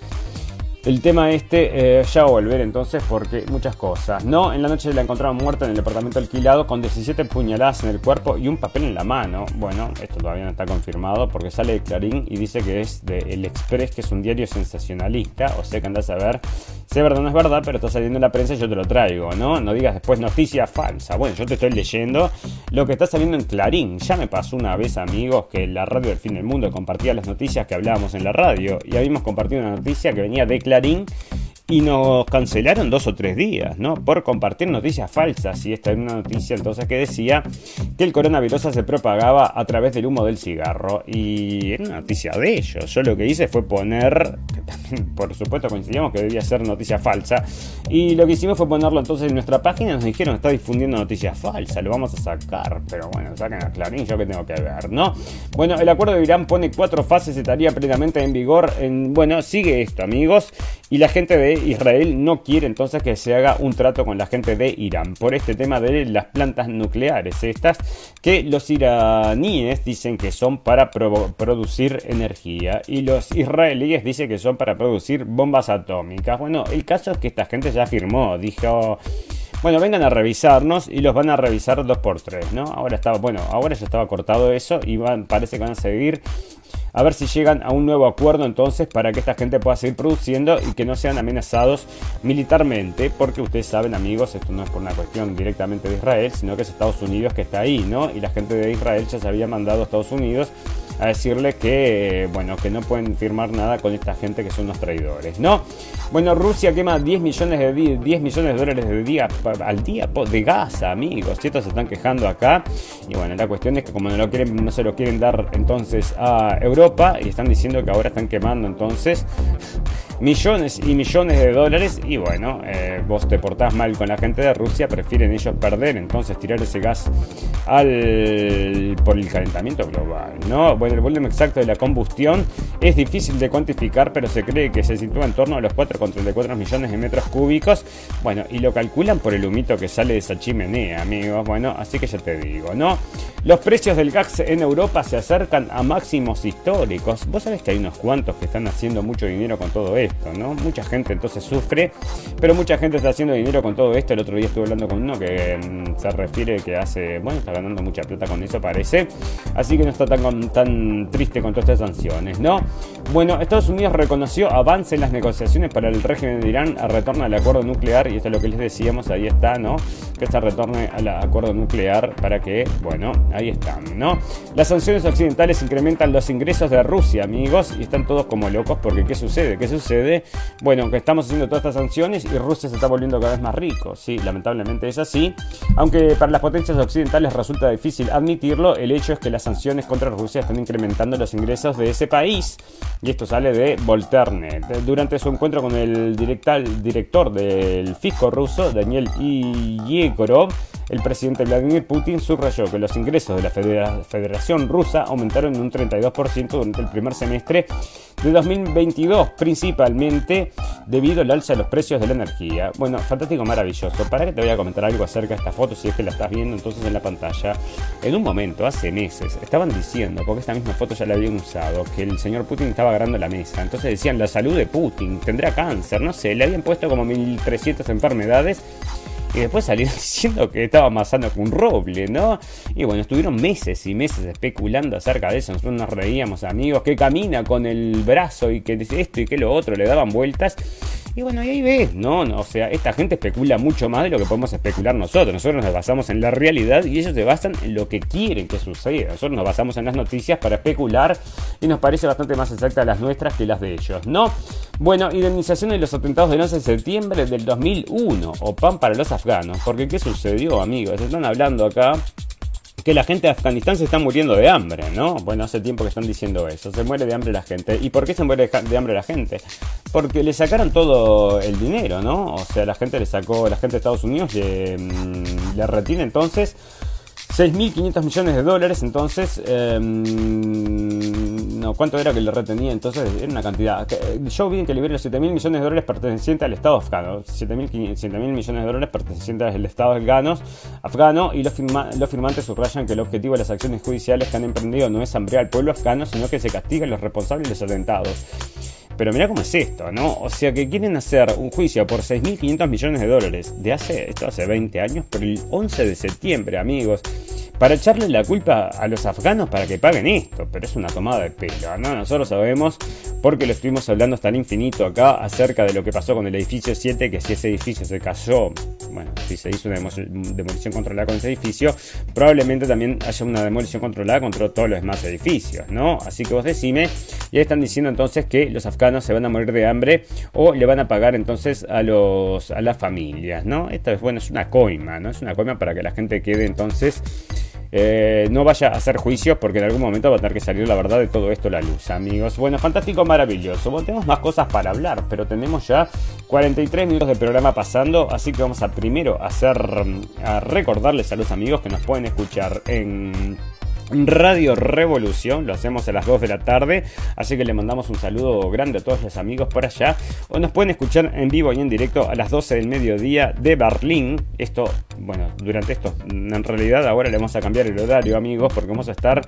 El tema este, eh, ya va a volver entonces porque muchas cosas. No, en la noche la encontraron muerta en el departamento alquilado con 17 puñaladas en el cuerpo y un papel en la mano. Bueno, esto todavía no está confirmado porque sale de Clarín y dice que es de El Express, que es un diario sensacionalista. O sea que andás a ver si es verdad o no es verdad, pero está saliendo en la prensa y yo te lo traigo, ¿no? No digas después noticia falsa. Bueno, yo te estoy leyendo lo que está saliendo en Clarín. Ya me pasó una vez, amigos, que la radio del fin del mundo compartía las noticias que hablábamos en la radio y habíamos compartido una noticia que venía de Clarín Clarín y nos cancelaron dos o tres días, ¿no? Por compartir noticias falsas. Y esta es una noticia entonces que decía que el coronavirus se propagaba a través del humo del cigarro. Y era una noticia de ellos. Yo lo que hice fue poner, por supuesto coincidíamos que debía ser noticia falsa. Y lo que hicimos fue ponerlo entonces en nuestra página. Nos dijeron, está difundiendo noticias falsas, lo vamos a sacar. Pero bueno, saquen a Clarín, yo que tengo que ver, ¿no? Bueno, el acuerdo de Irán pone cuatro fases, estaría plenamente en vigor. En, bueno, sigue esto, amigos. Y la gente de Israel no quiere entonces que se haga un trato con la gente de Irán por este tema de las plantas nucleares, estas que los iraníes dicen que son para producir energía y los israelíes dicen que son para producir bombas atómicas. Bueno, el caso es que esta gente ya firmó, dijo bueno, vengan a revisarnos y los van a revisar dos por tres, ¿no? Ahora estaba, bueno, ahora ya estaba cortado eso y van, parece que van a seguir a ver si llegan a un nuevo acuerdo entonces para que esta gente pueda seguir produciendo y que no sean amenazados militarmente, porque ustedes saben amigos, esto no es por una cuestión directamente de Israel, sino que es Estados Unidos que está ahí, ¿no? Y la gente de Israel ya se había mandado a Estados Unidos a decirle que, bueno, que no pueden firmar nada con esta gente que son unos traidores, ¿no? Bueno, Rusia quema 10 millones de, 10 millones de dólares al día de gas, amigos. Y estos se están quejando acá. Y bueno, la cuestión es que como no, lo quieren, no se lo quieren dar entonces a Europa y están diciendo que ahora están quemando entonces millones y millones de dólares y bueno, eh, vos te portás mal con la gente de Rusia, prefieren ellos perder, entonces tirar ese gas al por el calentamiento global, ¿no? Bueno, el volumen exacto de la combustión es difícil de cuantificar, pero se cree que se sitúa en torno a los 4,34 millones de metros cúbicos, bueno, y lo calculan por el humito que sale de esa chimenea, amigos, bueno, así que ya te digo, ¿no? Los precios del gas en Europa se acercan a máximos históricos, vos sabés que hay unos cuantos que están haciendo mucho dinero con todo esto, esto, ¿no? Mucha gente entonces sufre, pero mucha gente está haciendo dinero con todo esto. El otro día estuve hablando con uno que mm, se refiere que hace, bueno, está ganando mucha plata con eso, parece. Así que no está tan, tan triste con todas estas sanciones, ¿no? Bueno, Estados Unidos reconoció avance en las negociaciones para el régimen de Irán a retorno al acuerdo nuclear, y esto es lo que les decíamos, ahí está, ¿no? Que se retorne al acuerdo nuclear para que, bueno, ahí están, ¿no? Las sanciones occidentales incrementan los ingresos de Rusia, amigos, y están todos como locos porque ¿qué sucede? ¿Qué sucede? Bueno, que estamos haciendo todas estas sanciones y Rusia se está volviendo cada vez más rico. Sí, lamentablemente es así. Aunque para las potencias occidentales resulta difícil admitirlo, el hecho es que las sanciones contra Rusia están incrementando los ingresos de ese país. Y esto sale de Volterne. Durante su encuentro con el director del fisco ruso, Daniel Yegorov, el presidente Vladimir Putin subrayó que los ingresos de la Federación Rusa aumentaron en un 32% durante el primer semestre de 2022, principalmente debido al alza de los precios de la energía. Bueno, fantástico, maravilloso. Para que te voy a comentar algo acerca de esta foto, si es que la estás viendo entonces en la pantalla. En un momento, hace meses, estaban diciendo, porque esta misma foto ya la habían usado, que el señor Putin estaba agarrando la mesa. Entonces decían, la salud de Putin, tendrá cáncer, no sé, le habían puesto como 1300 enfermedades y después salieron *laughs* diciendo que estaba amasando con un roble, ¿no? Y bueno, estuvieron meses y meses especulando acerca de eso. Nosotros nos reíamos, amigos, que camina con el brazo y que dice esto y que lo otro, le daban vueltas. Y bueno, y ahí ves, ¿no? O sea, esta gente especula mucho más de lo que podemos especular nosotros. Nosotros nos basamos en la realidad y ellos se basan en lo que quieren que suceda. Nosotros nos basamos en las noticias para especular y nos parece bastante más exacta las nuestras que las de ellos, ¿no? Bueno, indemnización de los atentados del 11 de septiembre del 2001, o pan para los afganos. Porque ¿qué sucedió, amigos? Están hablando acá que la gente de Afganistán se está muriendo de hambre, ¿no? Bueno, hace tiempo que están diciendo eso, se muere de hambre la gente. ¿Y por qué se muere de hambre la gente? Porque le sacaron todo el dinero, ¿no? O sea, la gente le sacó, la gente de Estados Unidos le, mm, le retiene entonces 6.500 millones de dólares, entonces... Em, ¿cuánto era que le retenía? Entonces era una cantidad. Joe Biden que libera los 7.000 millones de dólares pertenecientes al Estado afgano. 7.000 millones de dólares pertenecientes al Estado afgano, afgano y los, firmantes subrayan que el objetivo de las acciones judiciales que han emprendido no es hambriar al pueblo afgano, sino que se castiguen los responsables de los atentados. Pero mira cómo es esto, ¿no? O sea que quieren hacer un juicio por 6.500 millones de dólares de hace, esto hace 20 años, por el 11 de septiembre, amigos para echarle la culpa a los afganos para que paguen esto, pero es una tomada de pelo, ¿no? Nosotros sabemos, porque lo estuvimos hablando hasta el infinito acá, acerca de lo que pasó con el edificio 7, que si ese edificio se cayó, bueno, si se hizo una demolición controlada con ese edificio, probablemente también haya una demolición controlada contra todos los demás edificios, ¿no? Así que vos decime, y están diciendo entonces que los afganos se van a morir de hambre o le van a pagar entonces a los a las familias, ¿no? Esta es bueno, es una coima, ¿no? Es una coima para que la gente quede entonces eh, no vaya a hacer juicios porque en algún momento va a tener que salir la verdad de todo esto la luz, amigos. Bueno, fantástico, maravilloso. Bueno, tenemos más cosas para hablar, pero tenemos ya 43 minutos de programa pasando, así que vamos a primero hacer a recordarles a los amigos que nos pueden escuchar en Radio Revolución, lo hacemos a las 2 de la tarde, así que le mandamos un saludo grande a todos los amigos por allá, o nos pueden escuchar en vivo y en directo a las 12 del mediodía de Berlín, esto, bueno, durante esto, en realidad ahora le vamos a cambiar el horario amigos, porque vamos a estar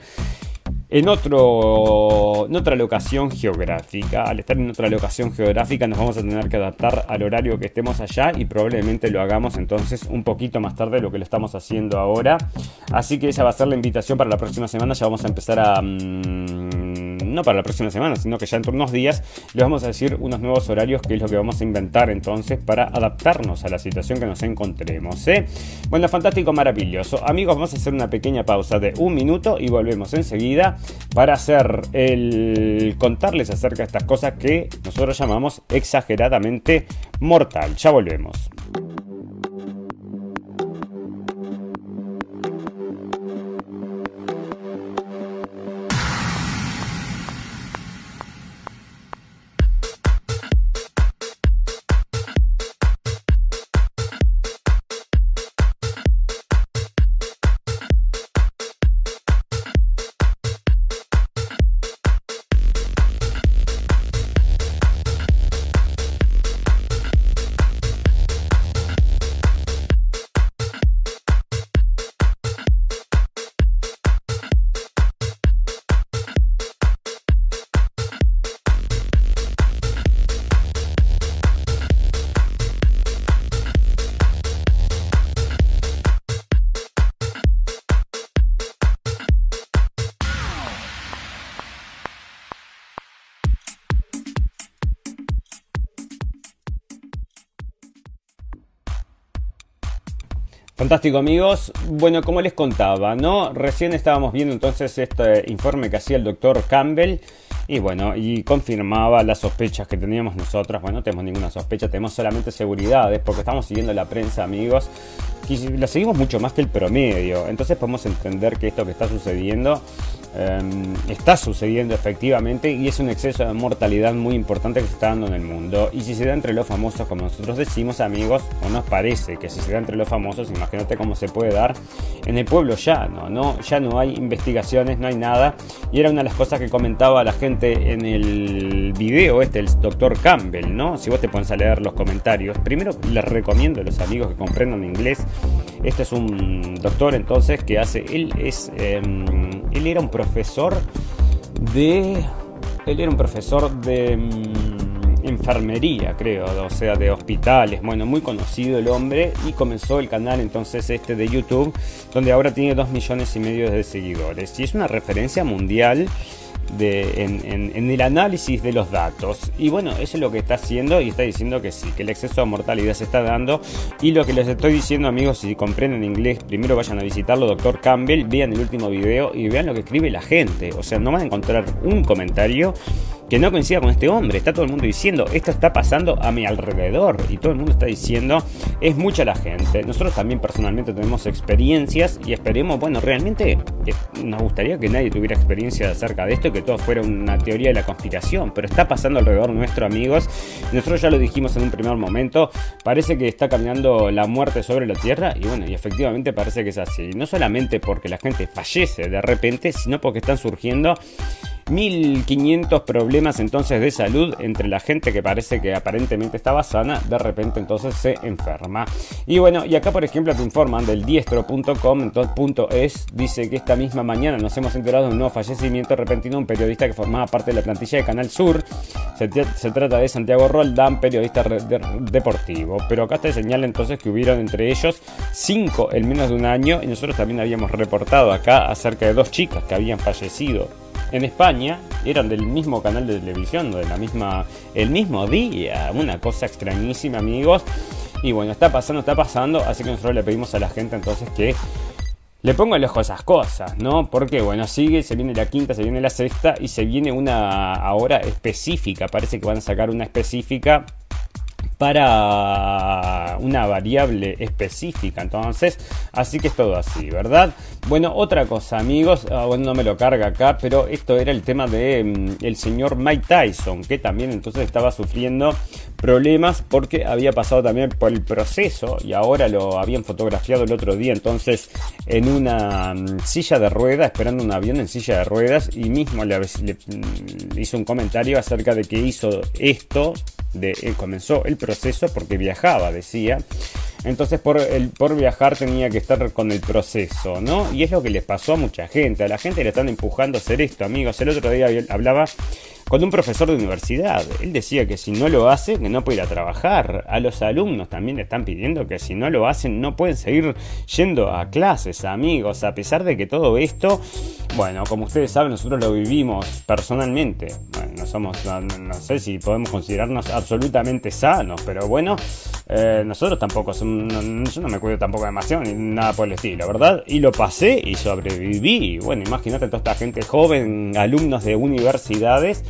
en, otra locación geográfica. Al estar en otra locación geográfica nos vamos a tener que adaptar al horario que estemos allá y probablemente lo hagamos entonces un poquito más tarde de lo que lo estamos haciendo ahora. Así que esa va a ser la invitación para la próxima semana. Ya vamos a empezar a... Mm, no para la próxima semana, sino que ya en unos días les vamos a decir unos nuevos horarios que es lo que vamos a inventar entonces para adaptarnos a la situación que nos encontremos. ¿eh? Bueno, fantástico, maravilloso. Amigos, vamos a hacer una pequeña pausa de un minuto y volvemos enseguida para hacer el contarles acerca de estas cosas que nosotros llamamos exageradamente mortal. Ya volvemos. Fantástico amigos. Bueno, como les contaba, ¿no? Recién estábamos viendo entonces este informe que hacía el doctor Campbell y bueno, y confirmaba las sospechas que teníamos nosotros. Bueno, no tenemos ninguna sospecha, tenemos solamente seguridades porque estamos siguiendo la prensa amigos y la seguimos mucho más que el promedio. Entonces podemos entender que esto que está sucediendo Em, está sucediendo efectivamente y es un exceso de mortalidad muy importante que se está dando en el mundo. Y si se da entre los famosos, como nosotros decimos, amigos, o nos parece que si se da entre los famosos, imagínate cómo se puede dar en el pueblo ya ¿no? Ya no hay investigaciones, no hay nada. Y era una de las cosas que comentaba la gente en el video este, el doctor Campbell, ¿no? Si vos te pones a leer los comentarios, primero les recomiendo a los amigos que comprendan inglés. Este es un doctor entonces que hace, él es, em, él era un profesor de... Él era un profesor de mm, enfermería, creo, o sea, de hospitales. Bueno, muy conocido el hombre y comenzó el canal entonces este de YouTube, donde ahora tiene 2 millones y medio de seguidores. Y es una referencia mundial en, el análisis de los datos. Y bueno, eso es lo que está haciendo y está diciendo que sí, que el exceso de mortalidad se está dando. Y lo que les estoy diciendo, amigos, si comprenden inglés, primero vayan a visitarlo, doctor Campbell, vean el último video y vean lo que escribe la gente. O sea, no van a encontrar un comentario que no coincida con este hombre. Está todo el mundo diciendo, esto está pasando a mi alrededor. Y todo el mundo está diciendo, es mucha la gente. Nosotros también personalmente tenemos experiencias y esperemos, bueno, realmente eh, nos gustaría que nadie tuviera experiencia acerca de esto, que todo fuera una teoría de la conspiración. Pero está pasando alrededor nuestro, amigos. Nosotros ya lo dijimos en un primer momento. Parece que está caminando la muerte sobre la tierra. Y bueno, y efectivamente parece que es así. No solamente porque la gente fallece de repente, sino porque están surgiendo 1500 problemas entonces de salud entre la gente que parece que aparentemente estaba sana, de repente entonces se enferma. Y bueno, y acá por ejemplo te informan del diestro.com, entonces punto es, dice que esta misma mañana nos hemos enterado de un nuevo fallecimiento repentino de un periodista que formaba parte de la plantilla de Canal Sur. Se, trata de Santiago Roldán, periodista deportivo. Pero acá te señala entonces que hubieron entre ellos cinco en menos de un año y nosotros también habíamos reportado acá acerca de dos chicas que habían fallecido en España eran del mismo canal de televisión, de la misma, el mismo día. Una cosa extrañísima, amigos. Y bueno, está pasando, está pasando. Así que nosotros le pedimos a la gente entonces que le ponga el ojo a esas cosas, ¿no? Porque bueno, sigue, se viene la quinta, se viene la sexta y se viene una ahora específica. Parece que van a sacar una específica para una variable específica. Entonces, así que es todo así, ¿verdad? Bueno, otra cosa, amigos, ah, bueno, no me lo carga acá, pero esto era el tema de mm, el señor Mike Tyson, que también entonces estaba sufriendo problemas porque había pasado también por el proceso y ahora lo habían fotografiado el otro día entonces en una mm, silla de ruedas, esperando un avión en silla de ruedas y mismo le, mm, hizo un comentario acerca de que hizo esto, de, eh, comenzó el proceso porque viajaba, decía. Entonces por, el, por viajar tenía que estar con el proceso, ¿no? Y es lo que les pasó a mucha gente. A la gente le están empujando a hacer esto, amigos. El otro día hablaba con un profesor de universidad. Él decía que si no lo hace, que no puede ir a trabajar. A los alumnos también le están pidiendo que si no lo hacen, no pueden seguir yendo a clases, amigos. A pesar de que todo esto, bueno, como ustedes saben, nosotros lo vivimos personalmente. Bueno, no somos, no, sé si podemos considerarnos absolutamente sanos, pero bueno, eh, nosotros tampoco, somos, yo no me cuido tampoco demasiado ni nada por el estilo, ¿verdad? Y lo pasé y sobreviví. Bueno, imagínate toda esta gente joven, alumnos de universidades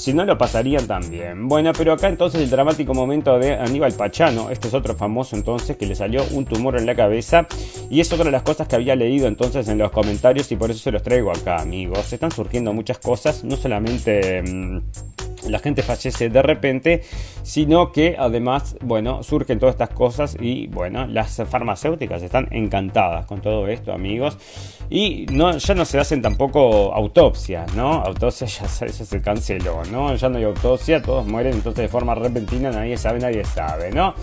si no lo pasarían también. Bueno, pero acá entonces el dramático momento de Aníbal Pachano, este es otro famoso entonces que le salió un tumor en la cabeza y es otra de las cosas que había leído entonces en los comentarios y por eso se los traigo acá amigos. Están surgiendo muchas cosas, no solamente... Mm, la gente fallece de repente, sino que además, bueno, surgen todas estas cosas y bueno, las farmacéuticas están encantadas con todo esto, amigos. Y no, ya no se hacen tampoco autopsias, ¿no? Autopsias ya eso se canceló, ¿no? Ya no hay autopsia, todos mueren entonces de forma repentina, nadie sabe, nadie sabe, ¿no?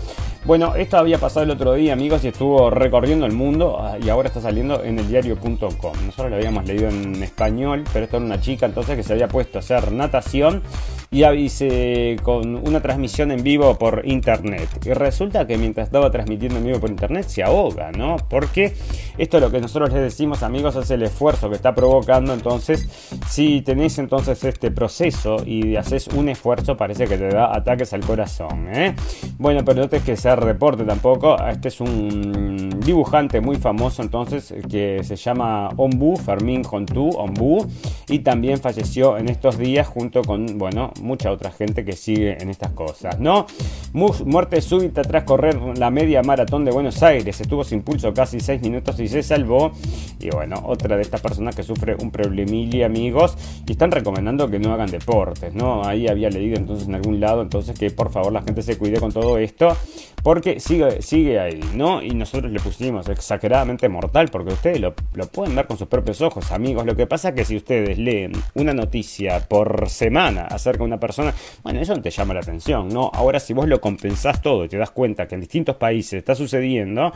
Bueno, esto había pasado el otro día, amigos, y estuvo recorriendo el mundo ah, y ahora está saliendo en el diario.com. Nosotros lo habíamos leído en español, pero esto era una chica entonces que se había puesto a hacer natación y avise con una transmisión en vivo por internet. Y resulta que mientras estaba transmitiendo en vivo por internet se ahoga, ¿no? Porque esto es lo que nosotros les decimos, amigos, es el esfuerzo que está provocando. Entonces, si tenéis entonces este proceso y haces un esfuerzo, parece que te da ataques al corazón, ¿eh? Bueno, que sea reporte tampoco. Este es un dibujante muy famoso entonces que se llama Ombu, Fermín Jontú, Ombu, y también falleció en estos días junto con, bueno, mucha otra gente que sigue en estas cosas, ¿no? Muerte súbita tras correr la media maratón de Buenos Aires, estuvo sin pulso casi 6 minutos y se salvó. Y bueno, otra de estas personas que sufre un problemilla, amigos, y están recomendando que no hagan deportes, ¿no? Ahí había leído entonces en algún lado, entonces que por favor la gente se cuide con todo esto porque sigue, ahí, ¿no? Y nosotros le pusimos exageradamente mortal, porque ustedes lo, pueden ver con sus propios ojos, amigos. Lo que pasa es que si ustedes leen una noticia por semana acerca de una persona, bueno, eso no te llama la atención, ¿no? Ahora, si vos lo compensás todo y te das cuenta que en distintos países está sucediendo,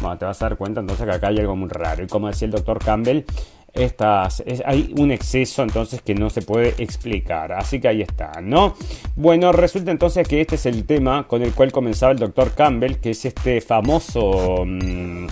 bueno, te vas a dar cuenta entonces que acá hay algo muy raro. Y como decía el doctor Campbell, estas, hay un exceso entonces que no se puede explicar. Así que ahí está, ¿no? Bueno, resulta entonces que este es el tema con el cual comenzaba el doctor Campbell, que es este famoso... Mm,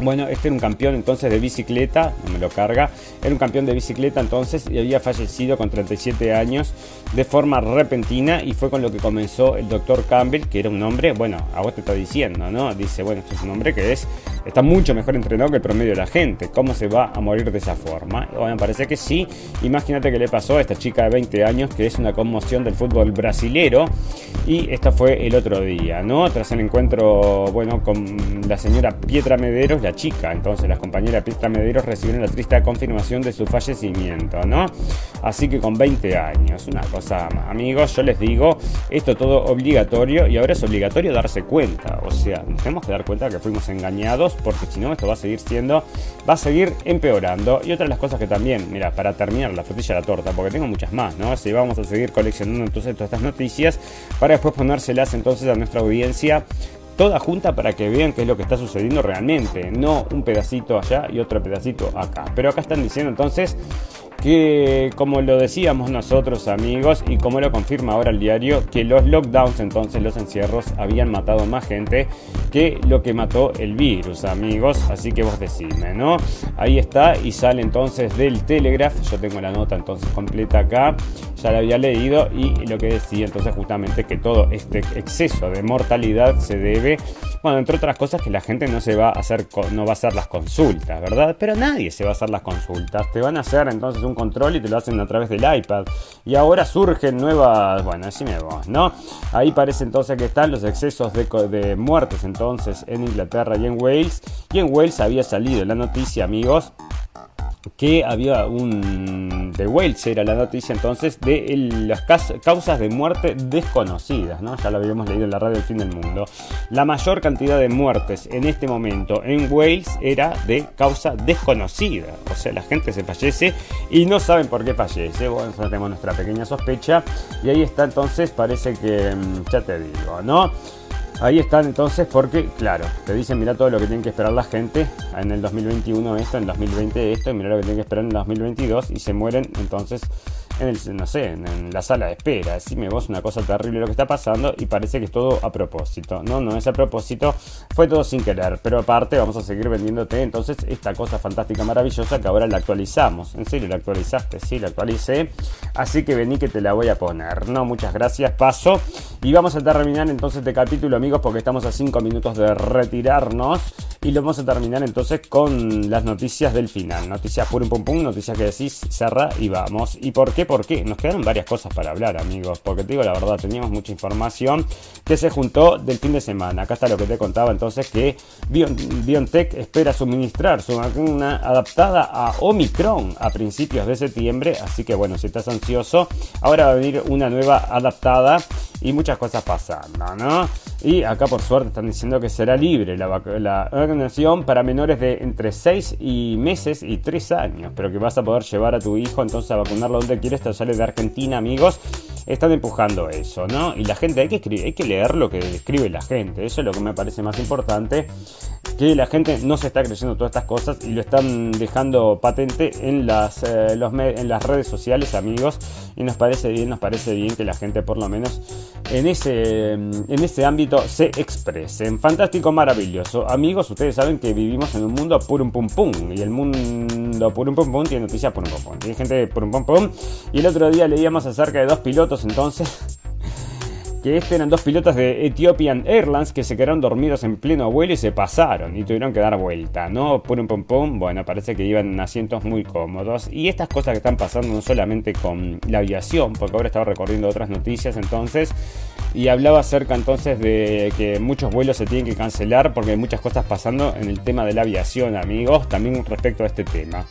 bueno, este era un campeón entonces de bicicleta, no me lo carga, era un campeón de bicicleta entonces y había fallecido con 37 años de forma repentina y fue con lo que comenzó el doctor Campbell, que era un hombre, bueno, a vos te está diciendo, ¿no? Dice, bueno, esto es un hombre que es, está mucho mejor entrenado que el promedio de la gente, ¿cómo se va a morir de esa forma? Bueno, parece que sí, imagínate que le pasó a esta chica de 20 años que es una conmoción del fútbol brasilero y esta fue el otro día, ¿no? Tras el encuentro, bueno, con la señora Pietra Mederos, la chica. Entonces las compañeras Pista Medeiros recibieron la triste confirmación de su fallecimiento, ¿no? Así que con 20 años, una cosa, amigos, yo les digo, esto todo obligatorio y ahora es obligatorio darse cuenta. O sea, tenemos que dar cuenta que fuimos engañados porque si no esto va a seguir siendo, va a seguir empeorando. Y otra de las cosas que también, mira, para terminar la frutilla de la torta, porque tengo muchas más, ¿no? Si vamos a seguir coleccionando entonces todas estas noticias para después ponérselas entonces a nuestra audiencia toda junta para que vean qué es lo que está sucediendo realmente, no un pedacito allá y otro pedacito acá. Pero acá están diciendo entonces que como lo decíamos nosotros amigos y como lo confirma ahora el diario, que los lockdowns entonces, los encierros, habían matado más gente que lo que mató el virus amigos, así que vos decime, ¿no? Ahí está y sale entonces del Telegraph, yo tengo la nota entonces completa acá, ya la había leído y lo que decía entonces justamente que todo este exceso de mortalidad se debe, bueno, entre otras cosas que la gente no se va a hacer, no va a hacer las consultas, ¿verdad? Pero nadie se va a hacer las consultas, te van a hacer entonces un control y te lo hacen a través del iPad. Y ahora surgen nuevas, bueno, decime vos, ¿no? Ahí parece entonces que están los excesos de muertes entonces en Inglaterra y en Wales. Y en Wales había salido la noticia, amigos, que había un de Wales era la noticia entonces de las causas de muerte desconocidas, ¿no? Ya lo habíamos leído en la radio del fin del mundo. La mayor cantidad de muertes en este momento en Wales era de causa desconocida, o sea, la gente se fallece y no saben por qué fallece. Bueno, tenemos nuestra pequeña sospecha y ahí está entonces, parece que mm, ya te digo, ¿no? Ahí están entonces porque, claro, te dicen mira todo lo que tiene que esperar la gente en el 2021 esto, en el 2020 esto, y mira lo que tiene que esperar en el 2022 y se mueren entonces en el, no sé, en, la sala de espera. Decime vos una cosa terrible lo que está pasando y parece que es todo a propósito. No, no es a propósito, fue todo sin querer. Pero aparte vamos a seguir vendiéndote entonces esta cosa fantástica, maravillosa que ahora la actualizamos. En serio, la actualizaste, sí, la actualicé. Así que vení que te la voy a poner. No, muchas gracias, paso. Y vamos a terminar entonces este capítulo, amigos, porque estamos a 5 minutos de retirarnos. Y lo vamos a terminar entonces con las noticias del final. Noticias pum pum pum, noticias que decís, cerra y vamos. ¿Y por qué? ¿Por qué? Nos quedaron varias cosas para hablar, amigos. Porque te digo la verdad, teníamos mucha información que se juntó del fin de semana. Acá está lo que te contaba entonces que BioNTech espera suministrar su vacuna adaptada a Omicron a principios de septiembre. Así que bueno, si estás ansioso, ahora va a venir una nueva adaptada y muchas cosas pasando, ¿no? Y acá por suerte están diciendo que será libre la, la vacunación para menores de entre 6 y meses y 3 años, pero que vas a poder llevar a tu hijo entonces a vacunarlo donde quieres, esto sale de Argentina, amigos. Están empujando eso, ¿no? Y la gente, hay que, escribir, hay que leer lo que escribe la gente, eso es lo que me parece más importante, que la gente no se está creyendo todas estas cosas y lo están dejando patente en las, eh, los, en las redes sociales, amigos, y nos parece bien, nos parece bien que la gente por lo menos en ese, en ese ámbito se expresen. Fantástico, maravilloso. Amigos, ustedes saben que vivimos en un mundo purum pum pum. Y el mundo purum pum pum tiene noticias purum pum pum. Tiene gente purum pum pum. Y el otro día leíamos acerca de dos pilotos entonces que este eran dos pilotos de Ethiopian Airlines que se quedaron dormidos en pleno vuelo y se pasaron y tuvieron que dar vuelta, ¿no? Pum pum pum, bueno, parece que iban en asientos muy cómodos. Y estas cosas que están pasando no solamente con la aviación, porque ahora estaba recorriendo otras noticias entonces, y hablaba acerca entonces de que muchos vuelos se tienen que cancelar porque hay muchas cosas pasando en el tema de la aviación, amigos, también respecto a este tema.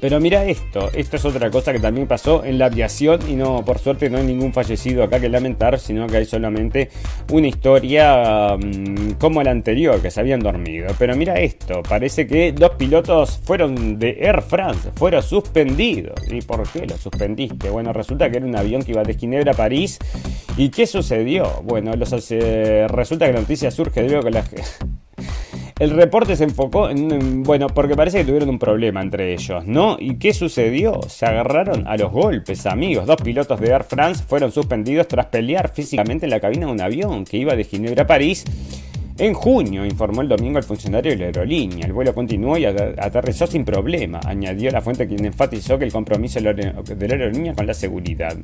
Pero mira esto, esto es otra cosa que también pasó en la aviación y no, por suerte no hay ningún fallecido acá que lamentar, sino que hay solamente una historia mm, como la anterior, que se habían dormido. Pero mira esto, parece que dos pilotos fueron de Air France, fueron suspendidos. ¿Y por qué los suspendiste? Bueno, resulta que era un avión que iba de Ginebra a París. ¿Y qué sucedió? Bueno, los, eh, resulta que la noticia surge de que la... *laughs* El reporte se enfocó en, bueno, porque parece que tuvieron un problema entre ellos, ¿no? ¿Y qué sucedió? Se agarraron a los golpes, amigos. Dos pilotos de Air France fueron suspendidos tras pelear físicamente en la cabina de un avión que iba de Ginebra a París. En junio, informó el domingo el funcionario de la aerolínea. El vuelo continuó y aterrizó sin problema, añadió la fuente quien enfatizó que el compromiso de la aerolínea con la seguridad.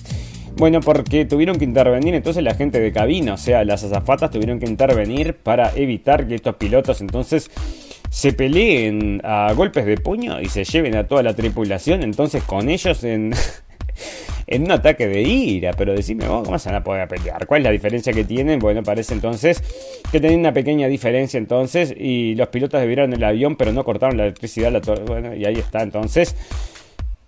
Bueno, porque tuvieron que intervenir entonces la gente de cabina, o sea, las azafatas tuvieron que intervenir para evitar que estos pilotos entonces se peleen a golpes de puño y se lleven a toda la tripulación, entonces con ellos en, *laughs* un ataque de ira. Pero decime, ¿cómo se van a poder pelear? ¿Cuál es la diferencia que tienen? Bueno, parece entonces que tienen una pequeña diferencia entonces y los pilotos debieron el avión pero no cortaron la electricidad. La bueno, y ahí está entonces.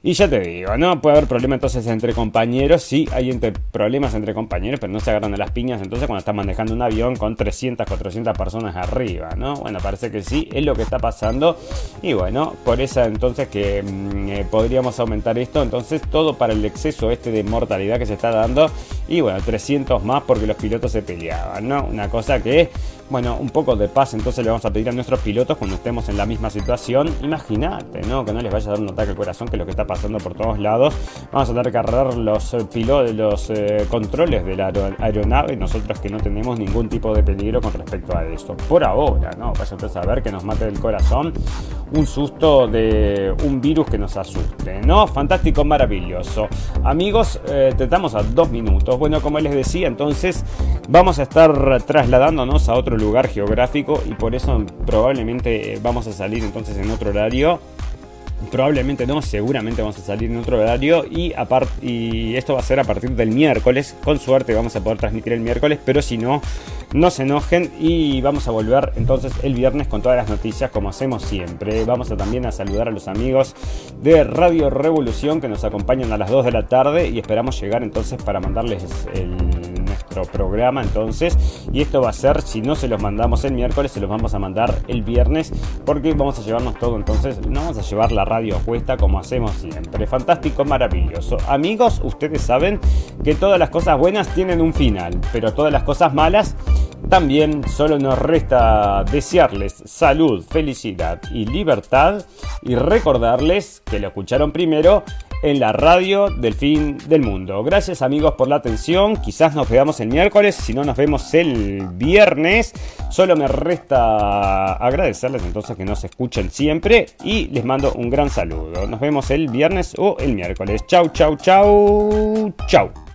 Y ya te digo, no puede haber problemas entonces entre compañeros, sí hay entre problemas entre compañeros, pero no se agarran de las piñas entonces cuando están manejando un avión con 300, 400 personas arriba, ¿no? Bueno, parece que sí, es lo que está pasando. Y bueno, por eso entonces que mm, eh, podríamos aumentar esto, entonces todo para el exceso este de mortalidad que se está dando. Y bueno, 300 más porque los pilotos se peleaban, ¿no? Una cosa que bueno, un poco de paz entonces le vamos a pedir a nuestros pilotos cuando estemos en la misma situación. Imagínate, ¿no? Que no les vaya a dar un ataque al corazón, que es lo que está pasando por todos lados. Vamos a tener que agarrar los eh, pilotos, los eh, controles de la aeronave, nosotros que no tenemos ningún tipo de peligro con respecto a esto. Por ahora, ¿no? Vaya a saber que nos mate el corazón un susto de un virus que nos asuste, ¿no? Fantástico, maravilloso. Amigos, eh, te damos a dos minutos. Bueno, como les decía, entonces vamos a estar trasladándonos a otro lugar geográfico y por eso probablemente vamos a salir entonces en otro horario probablemente no, seguramente vamos a salir en otro horario y, y esto va a ser a partir del miércoles. Con suerte vamos a poder transmitir el miércoles, pero si no, no se enojen y vamos a volver entonces el viernes con todas las noticias como hacemos siempre. Vamos a también a saludar a los amigos de Radio Revolución que nos acompañan a las 2 de la tarde y esperamos llegar entonces para mandarles el programa entonces. Y esto va a ser, si no se los mandamos el miércoles, se los vamos a mandar el viernes porque vamos a llevarnos todo entonces. No vamos a llevar la radio puesta como hacemos siempre. Fantástico, maravilloso. Amigos, ustedes saben que todas las cosas buenas tienen un final, pero todas las cosas malas también solo nos resta desearles salud, felicidad y libertad y recordarles que lo escucharon primero en la radio del fin del mundo. Gracias amigos por la atención. Quizás nos veamos el miércoles, si no nos vemos el viernes. Solo me resta agradecerles entonces que nos escuchen siempre y les mando un gran saludo. Nos vemos el viernes o el miércoles. Chau, chau, chau, chau.